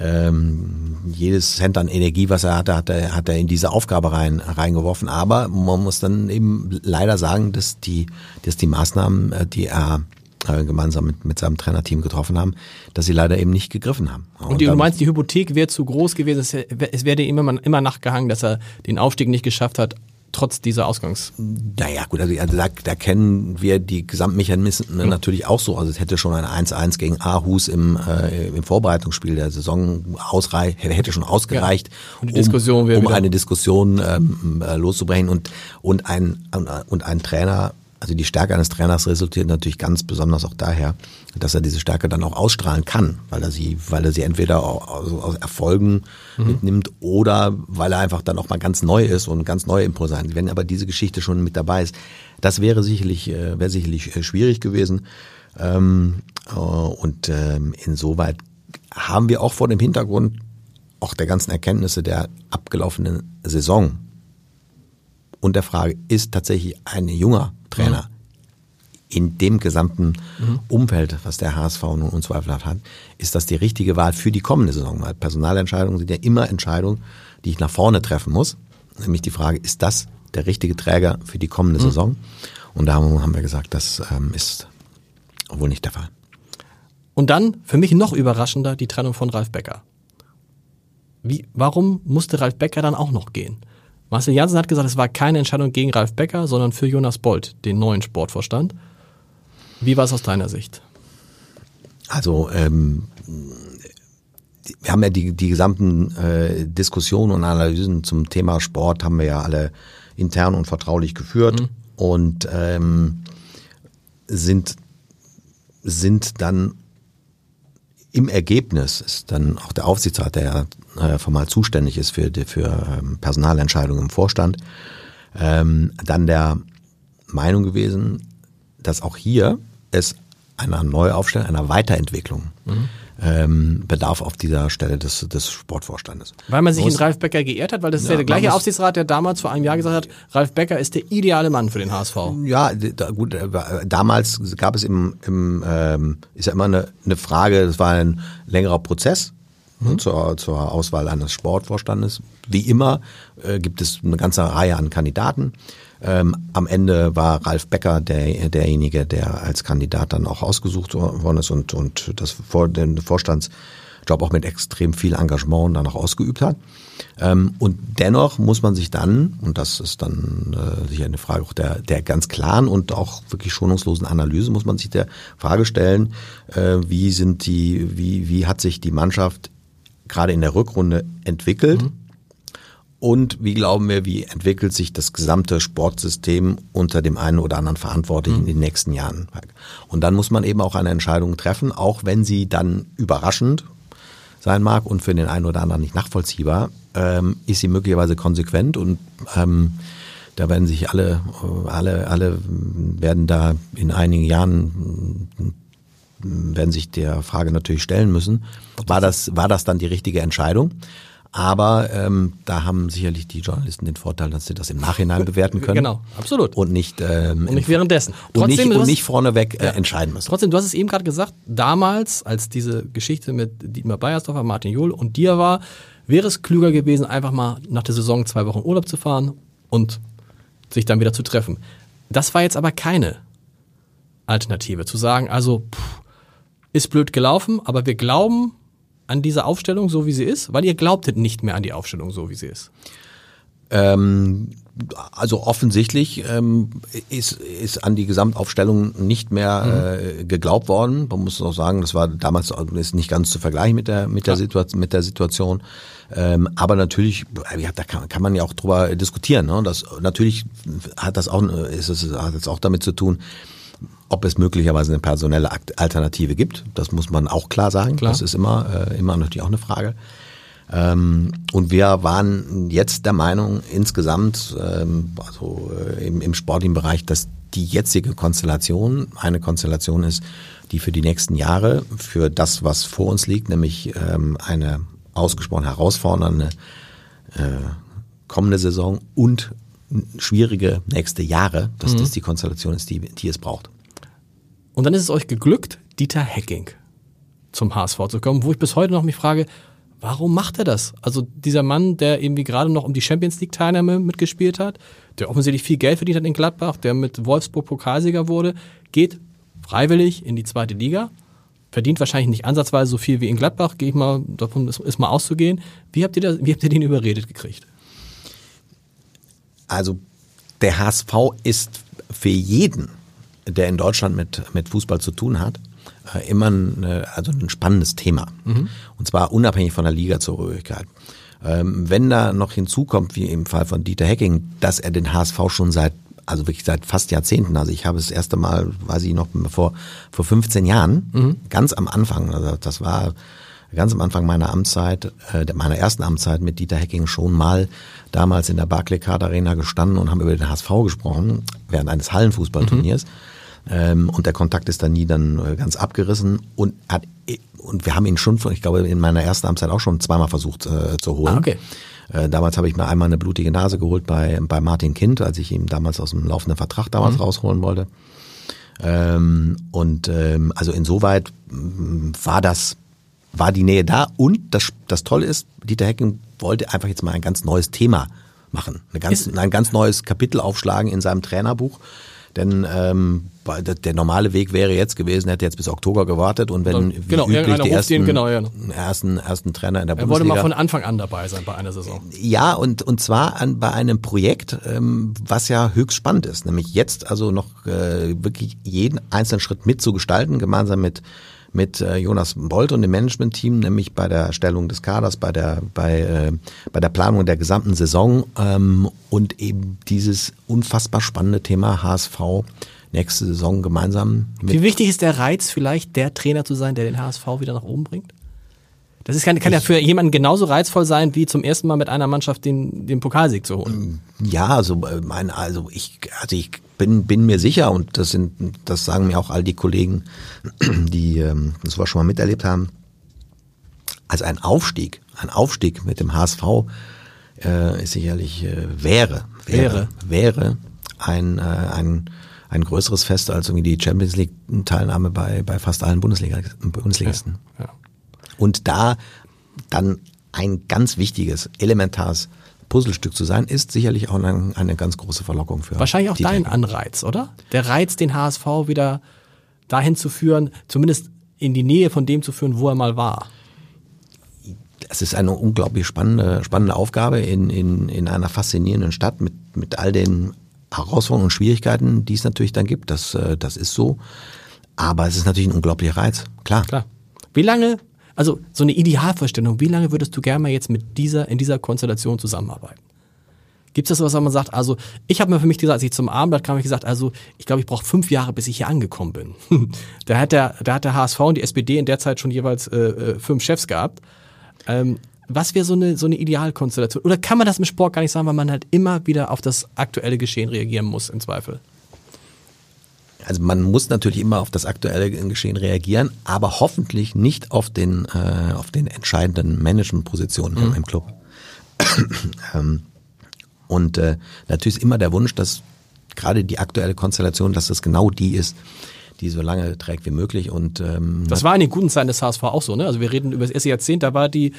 ähm, jedes Cent an Energie, was er hatte, hat er, hat er in diese Aufgabe rein, reingeworfen. Aber man muss dann eben leider sagen, dass die, dass die Maßnahmen, äh, die er äh, gemeinsam mit, mit seinem Trainerteam getroffen haben, dass sie leider eben nicht gegriffen haben. Und, und du meinst, die Hypothek wäre zu groß gewesen, es, es wäre dir immer, immer nachgehangen, dass er den Aufstieg nicht geschafft hat, trotz dieser Ausgangs. Naja, gut, also, also da, da kennen wir die Gesamtmechanismen mhm. natürlich auch so. Also es hätte schon ein 1-1 gegen Aarhus im, äh, im Vorbereitungsspiel der Saison ausreich, hätte schon ausgereicht, ja. die Diskussion um, um eine Diskussion ähm, äh, loszubrechen und, und, ein, und ein Trainer also die Stärke eines Trainers resultiert natürlich ganz besonders auch daher, dass er diese Stärke dann auch ausstrahlen kann, weil er sie, weil er sie entweder aus, aus Erfolgen mhm. mitnimmt oder weil er einfach dann auch mal ganz neu ist und ganz neue Impulse hat. Wenn aber diese Geschichte schon mit dabei ist, das wäre sicherlich, äh, wäre sicherlich äh, schwierig gewesen. Ähm, äh, und ähm, insoweit haben wir auch vor dem Hintergrund auch der ganzen Erkenntnisse der abgelaufenen Saison und der Frage, ist tatsächlich ein junger Trainer mhm. in dem gesamten mhm. Umfeld, was der HSV nun unzweifelhaft hat, ist das die richtige Wahl für die kommende Saison? Weil Personalentscheidungen sind ja immer Entscheidungen, die ich nach vorne treffen muss. Nämlich die Frage, ist das der richtige Träger für die kommende mhm. Saison? Und da haben wir gesagt, das ähm, ist wohl nicht der Fall. Und dann, für mich noch überraschender, die Trennung von Ralf Becker. Wie, warum musste Ralf Becker dann auch noch gehen? Marcel Janssen hat gesagt, es war keine Entscheidung gegen Ralf Becker, sondern für Jonas Bolt, den neuen Sportvorstand. Wie war es aus deiner Sicht? Also ähm, wir haben ja die, die gesamten äh, Diskussionen und Analysen zum Thema Sport haben wir ja alle intern und vertraulich geführt mhm. und ähm, sind sind dann im Ergebnis ist dann auch der Aufsichtsrat, der ja formal zuständig ist für, für ähm, Personalentscheidungen im Vorstand, ähm, dann der Meinung gewesen, dass auch hier es einer Neuaufstellung, einer Weiterentwicklung mhm ähm, bedarf auf dieser Stelle des, des Sportvorstandes. Weil man sich in Ralf Becker geehrt hat, weil das ist ja, ja der gleiche Aufsichtsrat, der damals vor einem Jahr gesagt hat, Ralf Becker ist der ideale Mann für den HSV. Ja, da, gut, äh, damals gab es im, im ähm, ist ja immer eine, eine Frage, das war ein längerer Prozess. Mhm. Zur, zur Auswahl eines Sportvorstandes. Wie immer äh, gibt es eine ganze Reihe an Kandidaten. Ähm, am Ende war Ralf Becker der, derjenige, der als Kandidat dann auch ausgesucht worden ist und, und das vor, den Vorstandsjob auch mit extrem viel Engagement dann auch ausgeübt hat. Ähm, und dennoch muss man sich dann, und das ist dann äh, sicher eine Frage auch der, der ganz klaren und auch wirklich schonungslosen Analyse, muss man sich der Frage stellen, äh, wie sind die, wie, wie hat sich die Mannschaft gerade in der Rückrunde entwickelt? Mhm und wie glauben wir, wie entwickelt sich das gesamte Sportsystem unter dem einen oder anderen Verantwortlichen mhm. in den nächsten Jahren? Und dann muss man eben auch eine Entscheidung treffen, auch wenn sie dann überraschend sein mag und für den einen oder anderen nicht nachvollziehbar, ähm, ist sie möglicherweise konsequent und ähm, da werden sich alle, alle, alle werden da in einigen Jahren werden sich der Frage natürlich stellen müssen, war das, war das dann die richtige Entscheidung? Aber ähm, da haben sicherlich die Journalisten den Vorteil, dass sie das im Nachhinein bewerten können. Genau, absolut. Und nicht, ähm, Und nicht währenddessen. und nicht, und nicht vorneweg äh, entscheiden müssen. Trotzdem, du hast es eben gerade gesagt, damals, als diese Geschichte mit Dietmar Beiersdorfer, Martin Johl und dir war, wäre es klüger gewesen, einfach mal nach der Saison zwei Wochen Urlaub zu fahren und sich dann wieder zu treffen. Das war jetzt aber keine Alternative. Zu sagen, also pff, ist blöd gelaufen, aber wir glauben an diese Aufstellung so, wie sie ist, weil ihr glaubtet nicht mehr an die Aufstellung so, wie sie ist. Ähm, also offensichtlich ähm, ist, ist an die Gesamtaufstellung nicht mehr äh, geglaubt worden. Man muss auch sagen, das war damals ist nicht ganz zu vergleichen mit der mit der Situation mit der Situation. Ähm, aber natürlich, ja, da kann, kann man ja auch drüber diskutieren. Ne? Das natürlich hat das auch ist es hat es auch damit zu tun, ob es möglicherweise eine personelle Alternative gibt. Das muss man auch klar sagen. Klar. Das ist immer äh, immer natürlich auch eine Frage. Ähm, und wir waren jetzt der Meinung insgesamt, ähm, also äh, im, im sportlichen Bereich, dass die jetzige Konstellation eine Konstellation ist, die für die nächsten Jahre, für das, was vor uns liegt, nämlich ähm, eine ausgesprochen herausfordernde äh, kommende Saison und schwierige nächste Jahre, dass das die Konstellation ist, die, die es braucht. Und dann ist es euch geglückt, Dieter Hecking zum HSV zu kommen, wo ich bis heute noch mich frage, warum macht er das? Also dieser Mann, der irgendwie gerade noch um die Champions League Teilnahme mitgespielt hat, der offensichtlich viel Geld verdient hat in Gladbach, der mit Wolfsburg Pokalsieger wurde, geht freiwillig in die zweite Liga, verdient wahrscheinlich nicht ansatzweise so viel wie in Gladbach, gehe ich mal, davon ist, ist mal auszugehen. Wie habt ihr das, wie habt ihr den überredet gekriegt? Also der HSV ist für jeden, der in Deutschland mit, mit Fußball zu tun hat, äh, immer ein, äh, also ein spannendes Thema. Und zwar unabhängig von der Ligazugehörigkeit. Ähm, wenn da noch hinzukommt, wie im Fall von Dieter Hecking, dass er den HSV schon seit, also wirklich seit fast Jahrzehnten, also ich habe das erste Mal, weiß ich noch, vor, vor 15 Jahren, ganz am Anfang, also das war ganz am Anfang meiner Amtszeit, äh, meiner ersten Amtszeit mit Dieter Hecking schon mal damals in der Barclaycard Arena gestanden und haben über den HSV gesprochen, während eines Hallenfußballturniers. Ähm, und der Kontakt ist dann nie dann äh, ganz abgerissen und hat und wir haben ihn schon, ich glaube, in meiner ersten Amtszeit auch schon zweimal versucht äh, zu holen. Ah, okay. Äh, damals habe ich mir einmal eine blutige Nase geholt bei, bei Martin Kind, als ich ihn damals aus dem laufenden Vertrag damals rausholen wollte. Ähm, und ähm, also insoweit mm, war das, war die Nähe da. Und das, das Tolle ist, Dieter Hecking wollte einfach jetzt mal ein ganz neues Thema machen. Eine ganz, Ist- ein ganz neues Kapitel aufschlagen in seinem Trainerbuch. Denn ähm, der, der normale Weg wäre jetzt gewesen, hätte jetzt bis Oktober gewartet und wenn wie Genau, üblich die ersten, ihn, genau, ja. ersten, ersten Trainer in der Er wollte Bundesliga. mal von Anfang an dabei sein bei einer Saison. Ja, und, und zwar an, bei einem Projekt, ähm, was ja höchst spannend ist, nämlich jetzt also noch äh, wirklich jeden einzelnen Schritt mitzugestalten, gemeinsam mit mit äh, Jonas Bolt und dem Managementteam, nämlich bei der Erstellung des Kaders, bei der bei äh, bei der Planung der gesamten Saison ähm, und eben dieses unfassbar spannende Thema HSV nächste Saison gemeinsam mit Wie wichtig ist der Reiz, vielleicht der Trainer zu sein, der den HSV wieder nach oben bringt? Das ist, kann, kann ja für jemanden genauso reizvoll sein, wie zum ersten Mal mit einer Mannschaft den, den Pokalsieg zu holen. Ja, also äh, mein, also ich, also ich bin, bin mir sicher und das sind, das sagen mir auch all die Kollegen, [clears throat] die ähm, das wir schon mal miterlebt haben. Also ein Aufstieg, ein Aufstieg mit dem HSV äh, ist sicherlich äh, wäre, wäre, wäre ein, äh, ein ein größeres Fest als irgendwie die Champions League Teilnahme bei bei fast allen Bundesliga, Bundesligisten. Ja. Und da dann ein ganz wichtiges, elementares Puzzlestück zu sein, ist sicherlich auch eine, eine ganz große Verlockung für Wahrscheinlich auch dein Trainer. Anreiz, oder? Der Reiz, den HSV wieder dahin zu führen, zumindest in die Nähe von dem zu führen, wo er mal war. Es ist eine unglaublich spannende, spannende Aufgabe in, in, in einer faszinierenden Stadt mit, mit all den Herausforderungen und Schwierigkeiten, die es natürlich dann gibt. Das, äh, das ist so. Aber es ist natürlich ein unglaublicher Reiz. Klar. Klar. Wie lange, also so eine Idealvorstellung, wie lange würdest du gerne mal jetzt mit dieser, in dieser Konstellation zusammenarbeiten? Gibt es das was, man sagt, also ich habe mir für mich gesagt, als ich zum Abendblatt kam, habe ich gesagt, also ich glaube, ich brauche fünf Jahre, bis ich hier angekommen bin. [laughs] da, hat der, da hat der HSV und die SPD in der Zeit schon jeweils äh, äh, fünf Chefs gehabt. Ähm, was wäre so eine, so eine Idealkonstellation? Oder kann man das im Sport gar nicht sagen, weil man halt immer wieder auf das aktuelle Geschehen reagieren muss, im Zweifel? Also man muss natürlich immer auf das aktuelle Geschehen reagieren, aber hoffentlich nicht auf den, äh, auf den entscheidenden Managementpositionen im, im Club. [clears throat] ähm, und äh, natürlich ist immer der Wunsch, dass gerade die aktuelle Konstellation, dass das genau die ist, die so lange trägt wie möglich. Und ähm, Das war in den guten Zeiten des HSV auch so, ne? Also wir reden über das erste Jahrzehnt, da war die,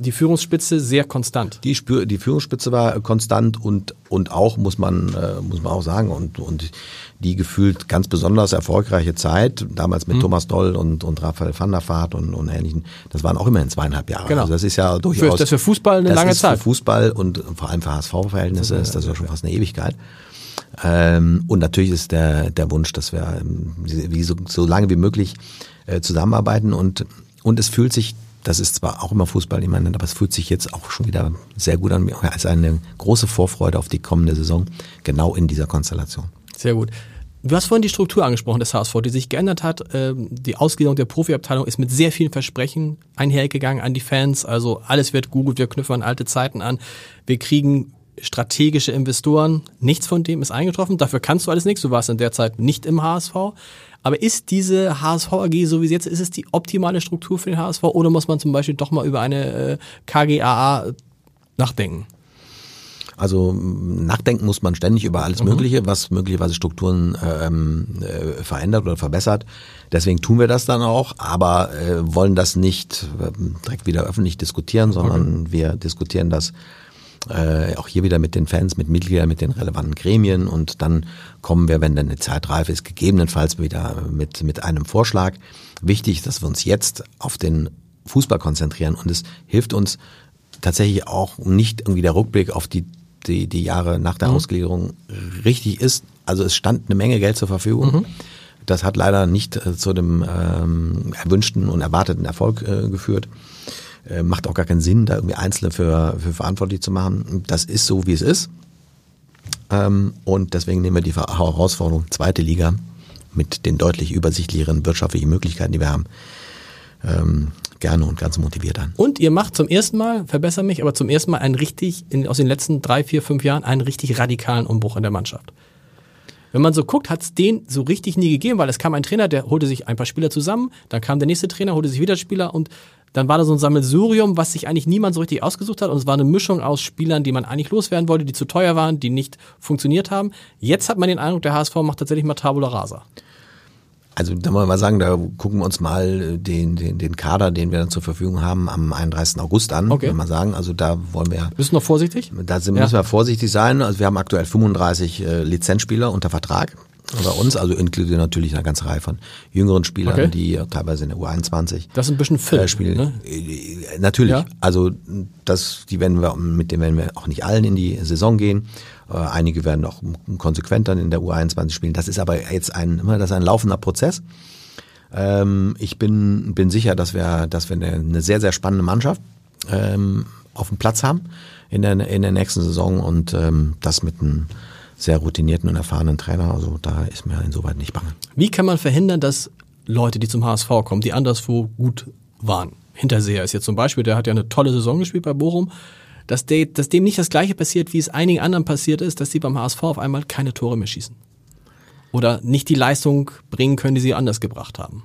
die Führungsspitze sehr konstant. die, Spür, die Führungsspitze war konstant und und auch muss man äh, muss man auch sagen und und die gefühlt ganz besonders erfolgreiche Zeit damals mit Thomas Doll und und Raphael van der Vaart und und ähnlichen das waren auch immerhin zweieinhalb Jahre Genau. also das ist ja Für, durchaus das für Fußball eine das lange ist Zeit. für Fußball und vor allem für HSV-Verhältnisse ist das ja schon fast eine Ewigkeit. Ähm, und natürlich ist der, der Wunsch, dass wir ähm, wie so, so lange wie möglich äh, zusammenarbeiten und, und es fühlt sich, das ist zwar auch immer Fußball, ich meine, aber es fühlt sich jetzt auch schon wieder sehr gut an, als eine große Vorfreude auf die kommende Saison, genau in dieser Konstellation. Sehr gut. Du hast vorhin die Struktur angesprochen des HSV, die sich geändert hat. Ähm, Die Ausgliederung der Profiabteilung ist mit sehr vielen Versprechen einhergegangen an die Fans. Also alles wird gut, wir knüpfen alte Zeiten an. Wir kriegen strategische Investoren. Nichts von dem ist eingetroffen. Dafür kannst du alles nichts. Du warst in der Zeit nicht im HSV. Aber ist diese HSV AG, so wie sie jetzt ist, es die optimale Struktur für den HSV oder muss man zum Beispiel doch mal über eine äh, KGAA nachdenken? Also nachdenken muss man ständig über alles Mögliche, was möglicherweise Strukturen ähm, äh, verändert oder verbessert. Deswegen tun wir das dann auch, aber äh, wollen das nicht äh, direkt wieder öffentlich diskutieren, sondern wir diskutieren das äh, auch hier wieder mit den Fans, mit Mitgliedern, mit den relevanten Gremien und dann kommen wir, wenn dann eine Zeit reif ist, gegebenenfalls wieder mit, mit einem Vorschlag. Wichtig dass wir uns jetzt auf den Fußball konzentrieren und es hilft uns tatsächlich auch nicht irgendwie der Rückblick auf die, die, die Jahre nach der Ausgliederung richtig ist. Also es stand eine Menge Geld zur Verfügung. Das hat leider nicht äh, zu dem ähm, erwünschten und erwarteten Erfolg äh, geführt. Äh, macht auch gar keinen Sinn, da irgendwie Einzelne für, für verantwortlich zu machen. Das ist so, wie es ist. Ähm, und deswegen nehmen wir die Herausforderung, zweite Liga mit den deutlich übersichtlicheren wirtschaftlichen Möglichkeiten, die wir haben, ähm, gerne und ganz motiviert an. Und ihr macht zum ersten Mal, verbessere mich, aber zum ersten Mal einen richtig, in, aus den letzten drei, vier, fünf Jahren, einen richtig radikalen Umbruch in der Mannschaft. Wenn man so guckt, hat es den so richtig nie gegeben, weil es kam ein Trainer, der holte sich ein paar Spieler zusammen, dann kam der nächste Trainer, holte sich wieder Spieler und dann war da so ein Sammelsurium, was sich eigentlich niemand so richtig ausgesucht hat und es war eine Mischung aus Spielern, die man eigentlich loswerden wollte, die zu teuer waren, die nicht funktioniert haben. Jetzt hat man den Eindruck, der HSV macht tatsächlich mal Tabula Rasa. Also da wollen wir mal sagen, da gucken wir uns mal den, den, den Kader, den wir dann zur Verfügung haben, am 31. August an. Okay. Wenn wir sagen, also da wollen wir, Bist du noch vorsichtig? da sind, Ja. müssen wir vorsichtig sein. Also wir haben aktuell 35 äh, Lizenzspieler unter Vertrag bei uns, also inklusive natürlich eine ganze Reihe von jüngeren Spielern, Okay. die äh, teilweise in der U21 Das ist ein bisschen Film. äh, spielen. Ne? Äh, Natürlich. Ja. Also das, die werden wir, mit denen werden wir auch nicht allen in die Saison gehen. Äh, einige werden auch konsequent dann in der U21 spielen. Das ist aber jetzt ein, das ist ein laufender Prozess. Ähm, ich bin, bin sicher, dass wir, dass wir eine, eine sehr, sehr spannende Mannschaft ähm, auf dem Platz haben in der, in der nächsten Saison und ähm, das mit einem sehr routinierten und erfahrenen Trainer. Also da ist mir insoweit nicht bange. Wie kann man verhindern, dass Leute, die zum HSV kommen, die anderswo gut waren, Hinterseher ist jetzt zum Beispiel, der hat ja eine tolle Saison gespielt bei Bochum, dass, der, dass dem nicht das gleiche passiert, wie es einigen anderen passiert ist, dass die beim HSV auf einmal keine Tore mehr schießen. Oder nicht die Leistung bringen können, die sie anders gebracht haben.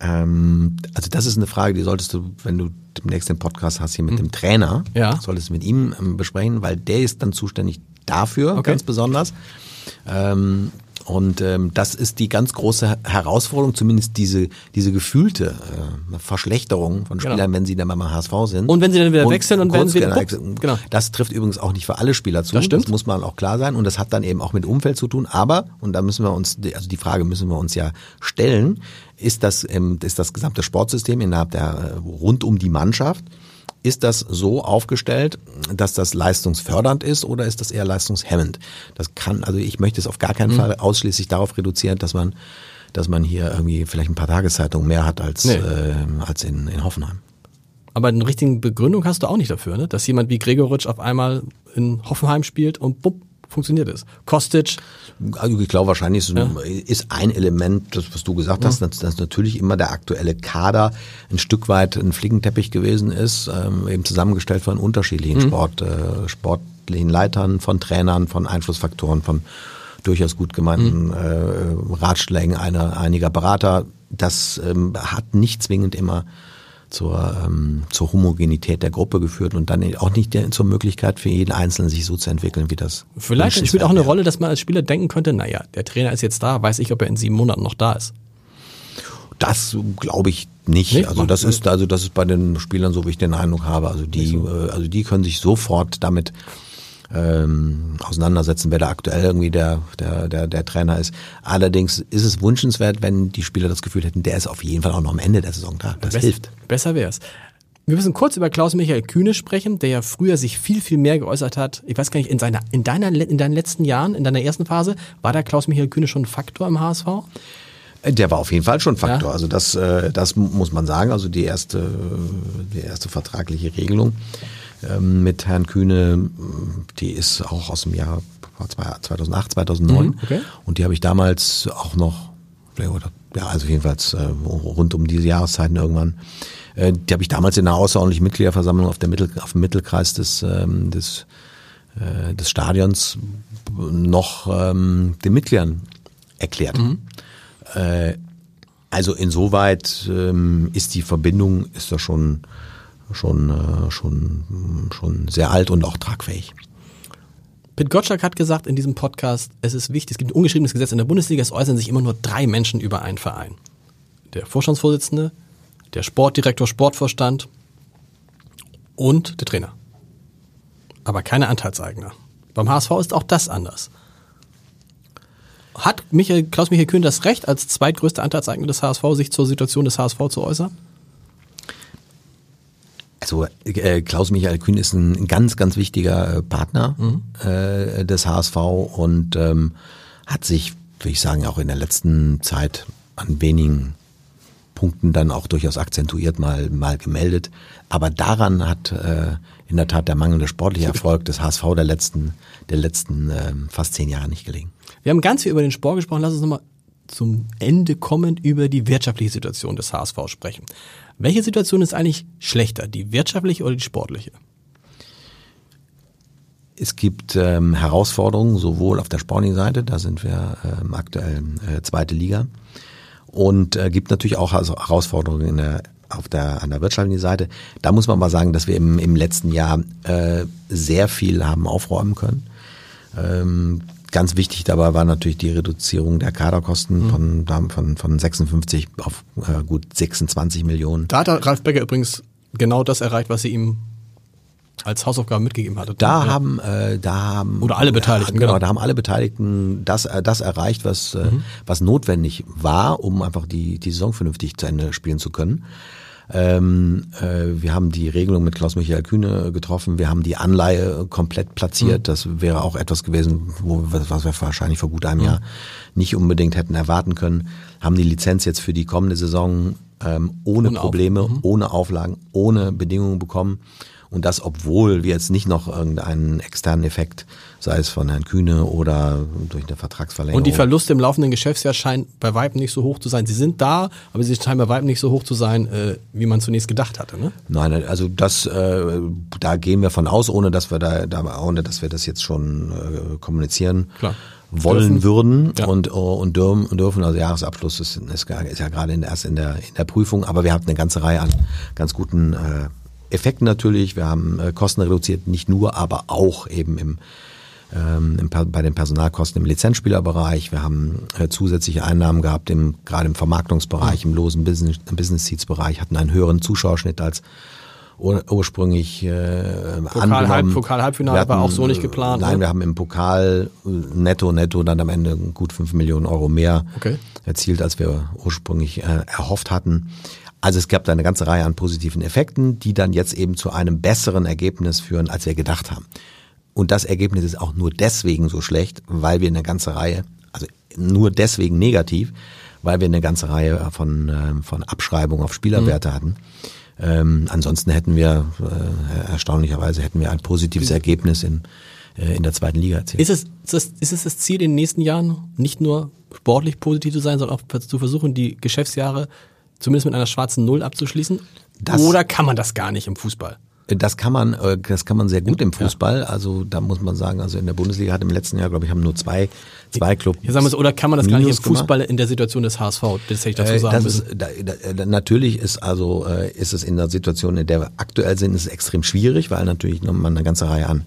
Ähm, also das ist eine Frage, die solltest du, wenn du demnächst den Podcast hast, hier mit dem Trainer. Ja. solltest du mit ihm ähm, besprechen, weil der ist dann zuständig dafür, Okay. ganz besonders. Ähm, und ähm, das ist die ganz große Herausforderung, zumindest diese, diese gefühlte äh, Verschlechterung von Genau. Spielern, wenn sie dann beim HSV sind. Und wenn sie dann wieder wechseln und werden wieder- genau, genau. Das trifft übrigens auch nicht für alle Spieler zu. Das stimmt. muss man auch klar sein. Und das hat dann eben auch mit Umfeld zu tun. Aber, und da müssen wir uns, also die Frage müssen wir uns ja stellen, ist das, ähm, ist das gesamte Sportsystem innerhalb der, äh, rund um die Mannschaft, ist das so aufgestellt, dass das leistungsfördernd ist oder ist das eher leistungshemmend? Das kann, also ich möchte es auf gar Mhm. keinen Fall ausschließlich darauf reduzieren, dass man, dass man hier irgendwie vielleicht ein paar Tageszeitungen mehr hat als, Nee. äh, als in, in Hoffenheim. Aber eine richtige Begründung hast du auch nicht dafür, ne? dass jemand wie Gregoritsch auf einmal in Hoffenheim spielt und bupp, funktioniert es. Kostic, Also ich glaube wahrscheinlich ist, ist ein Element, das was du gesagt hast, dass, dass natürlich immer der aktuelle Kader ein Stück weit ein Flickenteppich gewesen ist, ähm, eben zusammengestellt von unterschiedlichen Sport, äh, sportlichen Leitern, von Trainern, von Einflussfaktoren, von durchaus gut gemeinten äh, Ratschlägen einer, einiger Berater. Das ähm, hat nicht zwingend immer zur, ähm, zur Homogenität der Gruppe geführt und dann auch nicht der, zur Möglichkeit für jeden Einzelnen sich so zu entwickeln, wie das. Vielleicht spielt auch eine Rolle, dass man als Spieler denken könnte, naja, der Trainer ist jetzt da, weiß ich, ob er in sieben Monaten noch da ist. Das glaube ich nicht. Nee, also das ist also das ist bei den Spielern so, wie ich den Eindruck habe. Also die, äh, also die können sich sofort damit ähm, auseinandersetzen, wer da aktuell irgendwie der, der, der, der Trainer ist. Allerdings ist es wünschenswert, wenn die Spieler das Gefühl hätten, der ist auf jeden Fall auch noch am Ende der Saison da. Das Bess- hilft. Besser wär's. Wir müssen kurz über Klaus-Michael Kühne sprechen, der ja früher sich viel, viel mehr geäußert hat. Ich weiß gar nicht, in, seiner, in, deiner, in deinen letzten Jahren, in deiner ersten Phase, war der Klaus-Michael Kühne schon ein Faktor im HSV? Der war auf jeden Fall schon Faktor. Ja. Also das, äh, das muss man sagen. Also die erste, die erste vertragliche Regelung ähm, mit Herrn Kühne, die ist auch aus dem Jahr 2008, 2009. Mhm, okay. Und die habe ich damals auch noch, oder, ja, also jedenfalls äh, rund um diese Jahreszeiten irgendwann. Äh, die habe ich damals in einer außerordentlichen Mitgliederversammlung auf, der Mittel, auf dem Mittelkreis des, ähm, des, äh, des Stadions noch ähm, den Mitgliedern erklärt. Äh, also insoweit ähm, ist die Verbindung ist da schon schon äh, schon schon sehr alt und auch tragfähig. Pit Gottschalk hat gesagt in diesem Podcast, es ist wichtig, es gibt ein ungeschriebenes Gesetz in der Bundesliga, es äußern sich immer nur drei Menschen über einen Verein. Der Vorstandsvorsitzende, der Sportdirektor, Sportvorstand und der Trainer. Aber keine Anteilseigner. Beim HSV ist auch das anders. Hat Michael, Klaus-Michael Kühn das Recht, als zweitgrößter Anteilseigner des HSV sich zur Situation des HSV zu äußern? Also äh, Klaus Michael Kühn ist ein ganz ganz wichtiger äh, Partner äh, des HSV und ähm, hat sich, würde ich sagen, auch in der letzten Zeit an wenigen Punkten dann auch durchaus akzentuiert mal mal gemeldet. Aber daran hat äh, in der Tat der mangelnde sportliche Erfolg des HSV der letzten der letzten äh, fast zehn Jahre nicht gelegen. Wir haben ganz viel über den Sport gesprochen. Lass uns nochmal zum Ende kommend über die wirtschaftliche Situation des HSV sprechen. Welche Situation ist eigentlich schlechter, die wirtschaftliche oder die sportliche? Es gibt ähm, Herausforderungen sowohl auf der sportlichen Seite, da sind wir ähm, aktuell äh, zweite Liga, und äh, gibt natürlich auch also Herausforderungen in der, auf der, an der wirtschaftlichen Seite. Da muss man mal sagen, dass wir im, im letzten Jahr äh, sehr viel haben aufräumen können. Ähm, ganz wichtig dabei war natürlich die Reduzierung der Kaderkosten von, von, von 56 auf äh, gut 26 Millionen. Da hat Ralf Becker übrigens genau das erreicht, was sie ihm als Hausaufgabe mitgegeben hatte. Da Ja. haben, äh, da haben Oder alle Beteiligten, ja, genau, genau. da haben alle Beteiligten das, äh, das erreicht, was, äh, was notwendig war, um einfach die, die Saison vernünftig zu Ende spielen zu können. Ähm, äh, wir haben die Regelung mit Klaus-Michael Kühne getroffen. Wir haben die Anleihe komplett platziert. Das wäre auch etwas gewesen, wo, wir- was wir wahrscheinlich vor gut einem Jahr nicht unbedingt hätten erwarten können. Haben die Lizenz jetzt für die kommende Saison ähm, ohne Ohne Probleme, ohne Auflagen, ohne Bedingungen bekommen. Und das, obwohl wir jetzt nicht noch irgendeinen externen Effekt, sei es von Herrn Kühne oder durch eine Vertragsverlängerung. Und die Verluste im laufenden Geschäftsjahr scheinen bei Weitem nicht so hoch zu sein. Sie sind da, aber sie scheinen bei Weitem nicht so hoch zu sein, äh, wie man zunächst gedacht hatte. Ne? Nein, also das, äh, da gehen wir von aus, ohne dass wir da, da ohne dass wir das jetzt schon äh, kommunizieren Klar. wollen Dürfen. würden Ja. und, äh, und dürfen. Also Jahresabschluss ist, ist, ja gerade in, erst in der, in der Prüfung, aber wir haben eine ganze Reihe an ganz guten äh, Effekten natürlich. Wir haben äh, Kosten reduziert, nicht nur, aber auch eben im ähm, bei den Personalkosten im Lizenzspielerbereich. Wir haben äh, zusätzliche Einnahmen gehabt, im, gerade im Vermarktungsbereich, im losen Business, Business Seats Bereich, hatten einen höheren Zuschauerschnitt als ur ursprünglich äh, Pokal-. Halb- Pokal-Halbfinale Wir war auch so nicht geplant, Nein, ne? wir haben im Pokal äh, netto, netto dann am Ende gut fünf Millionen Euro mehr Okay. erzielt, als wir ursprünglich äh, erhofft hatten. Also es gab da eine ganze Reihe an positiven Effekten, die dann jetzt eben zu einem besseren Ergebnis führen, als wir gedacht haben. Und das Ergebnis ist auch nur deswegen so schlecht, weil wir eine ganze Reihe, also nur deswegen negativ, weil wir eine ganze Reihe von, ähm, von Abschreibungen auf Spielerwerte hatten. Ähm, ansonsten hätten wir, äh, erstaunlicherweise hätten wir ein positives Ergebnis in, äh, in der zweiten Liga erzielt. Ist es, ist, es, ist es das Ziel in den nächsten Jahren, nicht nur sportlich positiv zu sein, sondern auch zu versuchen, die Geschäftsjahre zumindest mit einer schwarzen Null abzuschließen? Das- Oder kann man das gar nicht im Fußball? Das kann man, äh, das kann man sehr gut im Fußball. Also da muss man sagen, also in der Bundesliga hat im letzten Jahr, glaube ich, haben nur zwei, zwei Clubs. Hier sagen wir so, oder kann man das gar nicht im Minus gemacht. Fußball in der Situation des HSV? Das hätte ich dazu Äh, sagen das ist, da, da, natürlich ist also äh, ist es in der Situation, in der wir aktuell sind, ist es extrem schwierig, weil natürlich noch man eine ganze Reihe an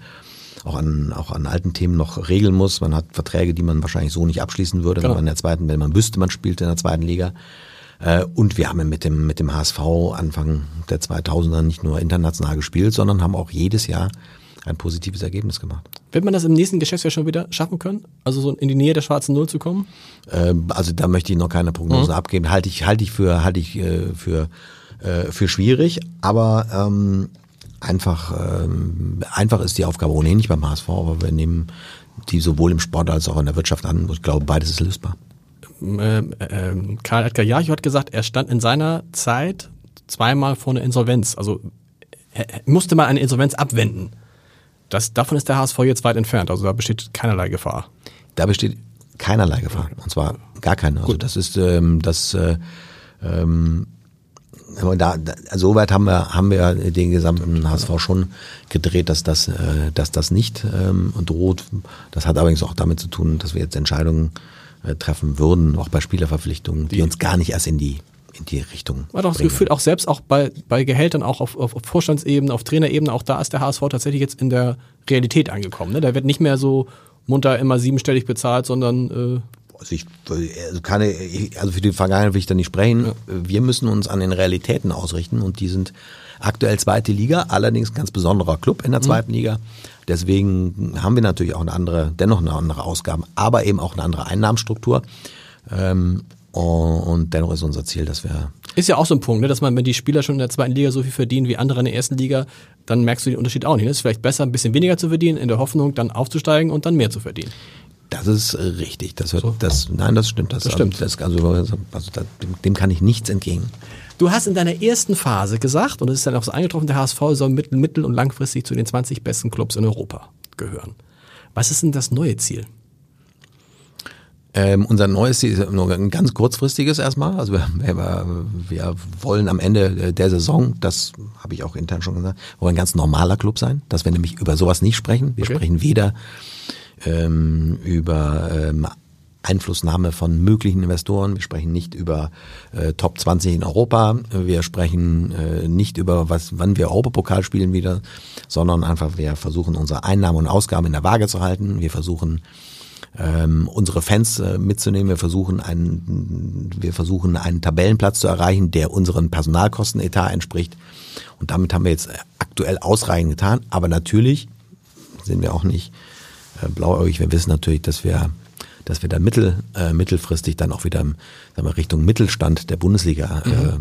auch an auch an alten Themen noch regeln muss. Man hat Verträge, die man wahrscheinlich so nicht abschließen würde, Genau. wenn man in der zweiten, wenn man wüsste, man spielt in der zweiten Liga. Äh, Und wir haben mit dem, mit dem HSV Anfang der 2000er nicht nur international gespielt, sondern haben auch jedes Jahr ein positives Ergebnis gemacht. Wird man das im nächsten Geschäftsjahr schon wieder schaffen können? Also so in die Nähe der schwarzen Null zu kommen? Ähm, Also da möchte ich noch keine Prognose abgeben. Halte ich, halte ich für, halte ich äh, für, äh, für schwierig, aber ähm, einfach, ähm, einfach ist die Aufgabe ohnehin nicht beim HSV, aber wir nehmen die sowohl im Sport als auch in der Wirtschaft an. Ich glaube, beides ist lösbar. Ähm, ähm, Karl Edgar Jarcho hat gesagt, er stand in seiner Zeit zweimal vor einer Insolvenz. Also er, er musste mal eine Insolvenz abwenden. Das, davon ist der HSV jetzt weit entfernt. Also da besteht keinerlei Gefahr. Da besteht keinerlei Gefahr. Und zwar gar keine. Also das ist ähm, das äh, ähm, da, da so weit haben wir haben wir den gesamten HSV schon gedreht, dass das äh, dass das nicht ähm, droht. Das hat allerdings auch damit zu tun, dass wir jetzt Entscheidungen äh, treffen würden, auch bei Spielerverpflichtungen, die, uns gar nicht erst in die in die Richtung. Man hat auch das. Gefühl, auch selbst auch bei, bei Gehältern, auch auf, auf, auf Vorstandsebene, auf Trainerebene, auch da ist der HSV tatsächlich jetzt in der Realität angekommen. Ne? Da wird nicht mehr so munter immer siebenstellig bezahlt, sondern äh, Also ich also kann also für die Vergangenheit will ich da nicht sprechen. Wir müssen uns an den Realitäten ausrichten und die sind aktuell zweite Liga, allerdings ein ganz besonderer Club in der zweiten Liga. Deswegen haben wir natürlich auch eine andere, dennoch eine andere Ausgaben, aber eben auch eine andere Einnahmenstruktur. Ähm, und dennoch ist unser Ziel, dass wir ist ja auch so ein Punkt, ne? dass man, wenn die Spieler schon in der zweiten Liga so viel verdienen wie andere in der ersten Liga, dann merkst du den Unterschied auch nicht. Ne? Es ist vielleicht besser, ein bisschen weniger zu verdienen, in der Hoffnung, dann aufzusteigen und dann mehr zu verdienen. Das ist richtig. Das wird, das, nein, das stimmt. Das, Das stimmt. Das, also, also dem, dem kann ich nichts entgegen. Du hast in deiner ersten Phase gesagt, und es ist dann auch so eingetroffen, der HSV soll mittel-, mittel- und langfristig zu den 20 besten Clubs in Europa gehören. Was ist denn das neue Ziel? Ähm, unser neues Ziel ist nur ein ganz kurzfristiges erstmal. Also wir, [laughs] wir, wir wollen am Ende der Saison, das habe ich auch intern schon gesagt, wollen ein ganz normaler Club sein, dass wir nämlich über sowas nicht sprechen. Wir Okay. sprechen weder ähm, über ähm, Einflussnahme von möglichen Investoren, wir sprechen nicht über äh, Top 20 in Europa, wir sprechen äh, nicht über was, wann wir Europapokal spielen wieder, sondern einfach wir versuchen unsere Einnahmen und Ausgaben in der Waage zu halten. Wir versuchen ähm, unsere Fans äh, mitzunehmen. Wir versuchen einen, wir versuchen einen Tabellenplatz zu erreichen, der unseren Personalkostenetat entspricht. Und damit haben wir jetzt aktuell ausreichend getan. Aber natürlich sind wir auch nicht äh, blauäugig. Wir wissen natürlich, dass wir dass wir dann mittel, äh, mittelfristig dann auch wieder sagen wir, Richtung Mittelstand der Bundesliga äh,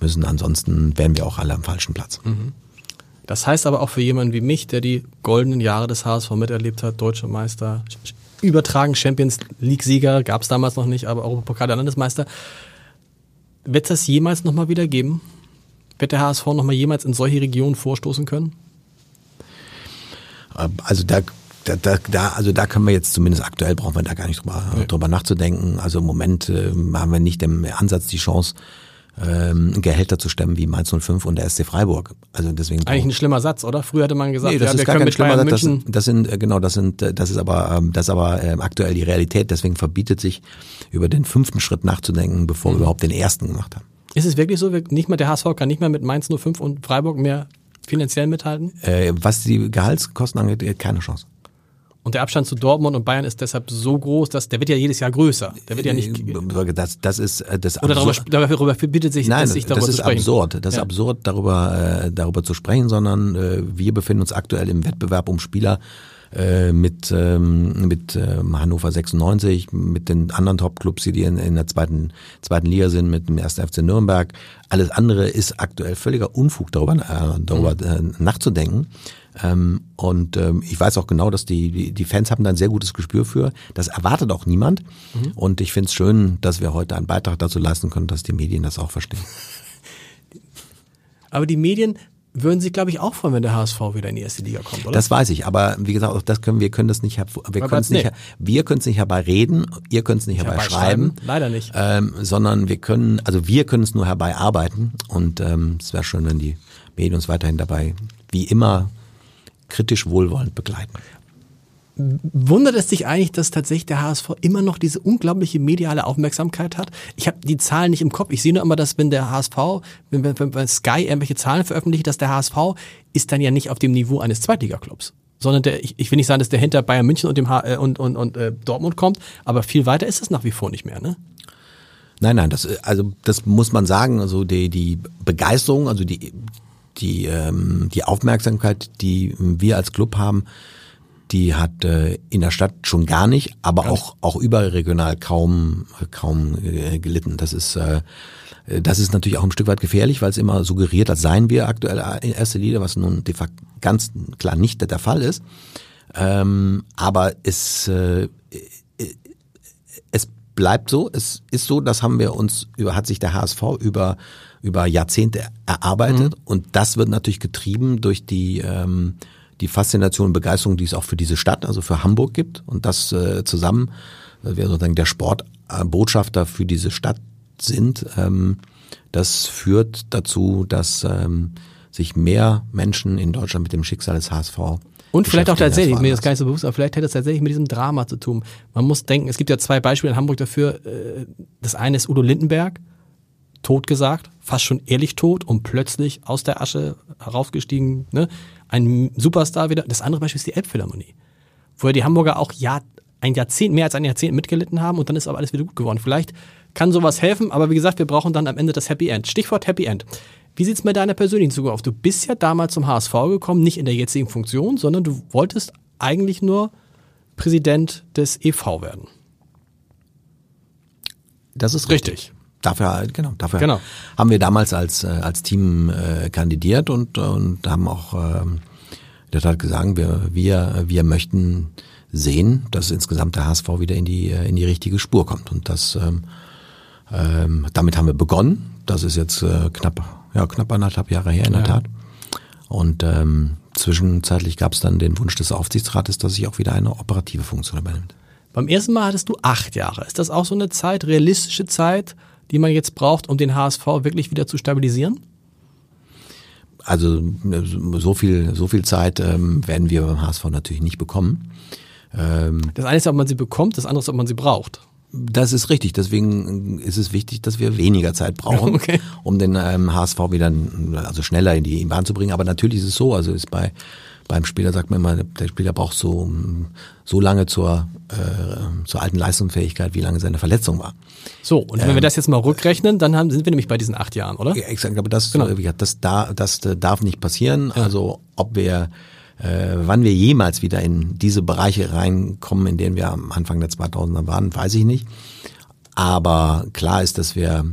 müssen. Ansonsten wären wir auch alle am falschen Platz. Das heißt aber auch für jemanden wie mich, der die goldenen Jahre des HSV miterlebt hat, Deutscher Meister, übertragen Champions League-Sieger, gab es damals noch nicht, aber Europapokal der Landesmeister. Wird das jemals nochmal wieder geben? Wird der HSV nochmal jemals in solche Regionen vorstoßen können? Äh, Also da, da, da, da, also da können wir jetzt zumindest aktuell brauchen wir da gar nicht drüber, drüber nachzudenken. Also im Moment äh, haben wir nicht im Ansatz die Chance, ähm, Gehälter zu stemmen wie Mainz 05 und der SC Freiburg. Also deswegen Eigentlich ein schlimmer Satz, oder? Früher hätte man gesagt, Nee, das ja, ist wir gar kein schlimmer Bayern das, das sind äh, genau das sind äh, das ist aber ähm, das ist aber ähm, aktuell die Realität deswegen verbietet sich über den fünften Schritt nachzudenken bevor Mhm. wir überhaupt den ersten gemacht haben Ist es wirklich so, nicht mal der HSV kann nicht mehr mit Mainz 05 und Freiburg mehr finanziell mithalten? äh, was die Gehaltskosten angeht keine Chance Und der Abstand zu Dortmund und Bayern ist deshalb so groß, dass der wird ja jedes Jahr größer. Der wird ja nicht. Äh, das das ist äh, das Oder darüber, darüber verbietet sich, Nein, sich darüber das ist absurd. Das ist Ja. absurd, darüber, äh, darüber zu sprechen, sondern äh, wir befinden uns aktuell im Wettbewerb um Spieler äh, mit, ähm, mit ähm, Hannover 96, mit den anderen Top-Clubs, die in, in der zweiten, zweiten Liga sind, mit dem 1. FC Nürnberg. Alles andere ist aktuell völliger Unfug, darüber, äh, darüber äh, nachzudenken. Ähm, und ähm, ich weiß auch genau, dass die, die, die Fans haben da ein sehr gutes Gespür für. Das erwartet auch niemand. Und ich finde es schön, dass wir heute einen Beitrag dazu leisten können, dass die Medien das auch verstehen. [laughs] Aber die Medien würden sich, glaube ich, auch freuen, wenn der HSV wieder in die erste Liga kommt, oder? Das weiß ich, aber wie gesagt, auch das können wir können das nicht wir können es nicht nee. wir können es nicht herbeireden, ihr könnt es nicht herbeischreiben. Herbeischreiben? Leider nicht. Ähm, sondern wir können, also wir können es nur herbeiarbeiten und ähm, es wäre schön, wenn die Medien uns weiterhin dabei wie immer kritisch wohlwollend begleiten. Wundert es dich eigentlich, dass tatsächlich der HSV immer noch diese unglaubliche mediale Aufmerksamkeit hat? Ich habe die Zahlen nicht im Kopf. Ich sehe nur immer, dass wenn der HSV, wenn, wenn, wenn Sky irgendwelche Zahlen veröffentlicht, dass der HSV ist dann ja nicht auf dem Niveau eines Zweitligaklubs sondern der, ich, ich will nicht sagen, dass der hinter Bayern München und dem H äh, und, und, und äh, Dortmund kommt, aber viel weiter ist es nach wie vor nicht mehr, ne? Nein, nein, das also das muss man sagen. Also die die Begeisterung, also die die ähm, die Aufmerksamkeit, die wir als Club haben, die hat äh, in der Stadt schon gar nicht, aber auch auch überregional kaum kaum äh, gelitten. Das ist äh, das ist natürlich auch ein Stück weit gefährlich, weil es immer suggeriert, als seien wir aktuell in erster Linie, was nun de facto ganz klar nicht der Fall ist. Ähm, aber es äh, es bleibt so. Es ist so, das haben wir uns über hat sich der HSV über über Jahrzehnte erarbeitet mhm. und das wird natürlich getrieben durch die ähm, die Faszination und Begeisterung, die es auch für diese Stadt, also für Hamburg gibt. Und das äh, zusammen, äh, wir sozusagen der Sportbotschafter für diese Stadt sind, ähm, das führt dazu, dass ähm, sich mehr Menschen in Deutschland mit dem Schicksal des HSV und vielleicht auch tatsächlich, mir ist gar nicht so bewusst, aber vielleicht hätte es tatsächlich mit diesem Drama zu tun. Man muss denken, es gibt ja zwei Beispiele in Hamburg dafür. Äh, das eine ist Udo Lindenberg, tot gesagt, fast schon ehrlich tot und plötzlich aus der Asche heraufgestiegen, ne? ein Superstar wieder. Das andere Beispiel ist die Elbphilharmonie, wo ja die Hamburger auch Jahr, ein Jahrzehnt, mehr als ein Jahrzehnt mitgelitten haben und dann ist aber alles wieder gut geworden. Vielleicht kann sowas helfen, aber wie gesagt, wir brauchen dann am Ende das Happy End. Stichwort Happy End. Wie sieht's mit deiner persönlichen Zukunft aus? Du bist ja damals zum HSV gekommen, nicht in der jetzigen Funktion, sondern du wolltest eigentlich nur Präsident des EV werden. Das ist richtig. richtig. Dafür, genau, dafür genau. haben wir damals als, äh, als Team äh, kandidiert und, und haben auch ähm, der hat gesagt, wir, wir, wir möchten sehen, dass insgesamt der HSV wieder in die, in die richtige Spur kommt. Und das ähm, ähm, damit haben wir begonnen. Das ist jetzt äh, knapp, ja, knapp anderthalb Jahre her in der ja. Tat. Und ähm, zwischenzeitlich gab es dann den Wunsch des Aufsichtsrates, dass sich auch wieder eine operative Funktion übernimmt. Beim ersten Mal hattest du acht Jahre. Ist das auch so eine Zeit, realistische Zeit, die man jetzt braucht, um den HSV wirklich wieder zu stabilisieren? Also so viel, so viel Zeit ähm, werden wir beim HSV natürlich nicht bekommen. Ähm, das eine ist, ob man sie bekommt, das andere ist, ob man sie braucht. Das ist richtig. Deswegen ist es wichtig, dass wir weniger Zeit brauchen, [laughs] okay. um den ähm, HSV wieder also schneller in die Bahn zu bringen. Aber natürlich ist es so. Also ist bei beim Spieler sagt man immer, der Spieler braucht so so lange zur äh, zur alten Leistungsfähigkeit, wie lange seine Verletzung war. So und wenn ähm, wir das jetzt mal rückrechnen, dann haben, sind wir nämlich bei diesen acht Jahren, oder? Ja, exakt. Aber das, genau. das, da, das darf nicht passieren. Ja. Also ob wir äh, wann wir jemals wieder in diese Bereiche reinkommen, in denen wir am Anfang der 2000er waren, weiß ich nicht. Aber klar ist, dass wir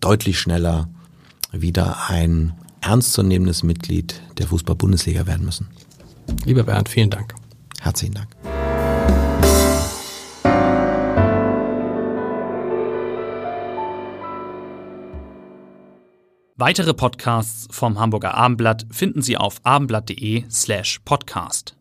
deutlich schneller wieder ein ernstzunehmendes Mitglied der Fußball-Bundesliga werden müssen. Lieber Bernd, vielen Dank. Herzlichen Dank. Weitere Podcasts vom Hamburger Abendblatt finden Sie auf abendblatt.de slash podcast.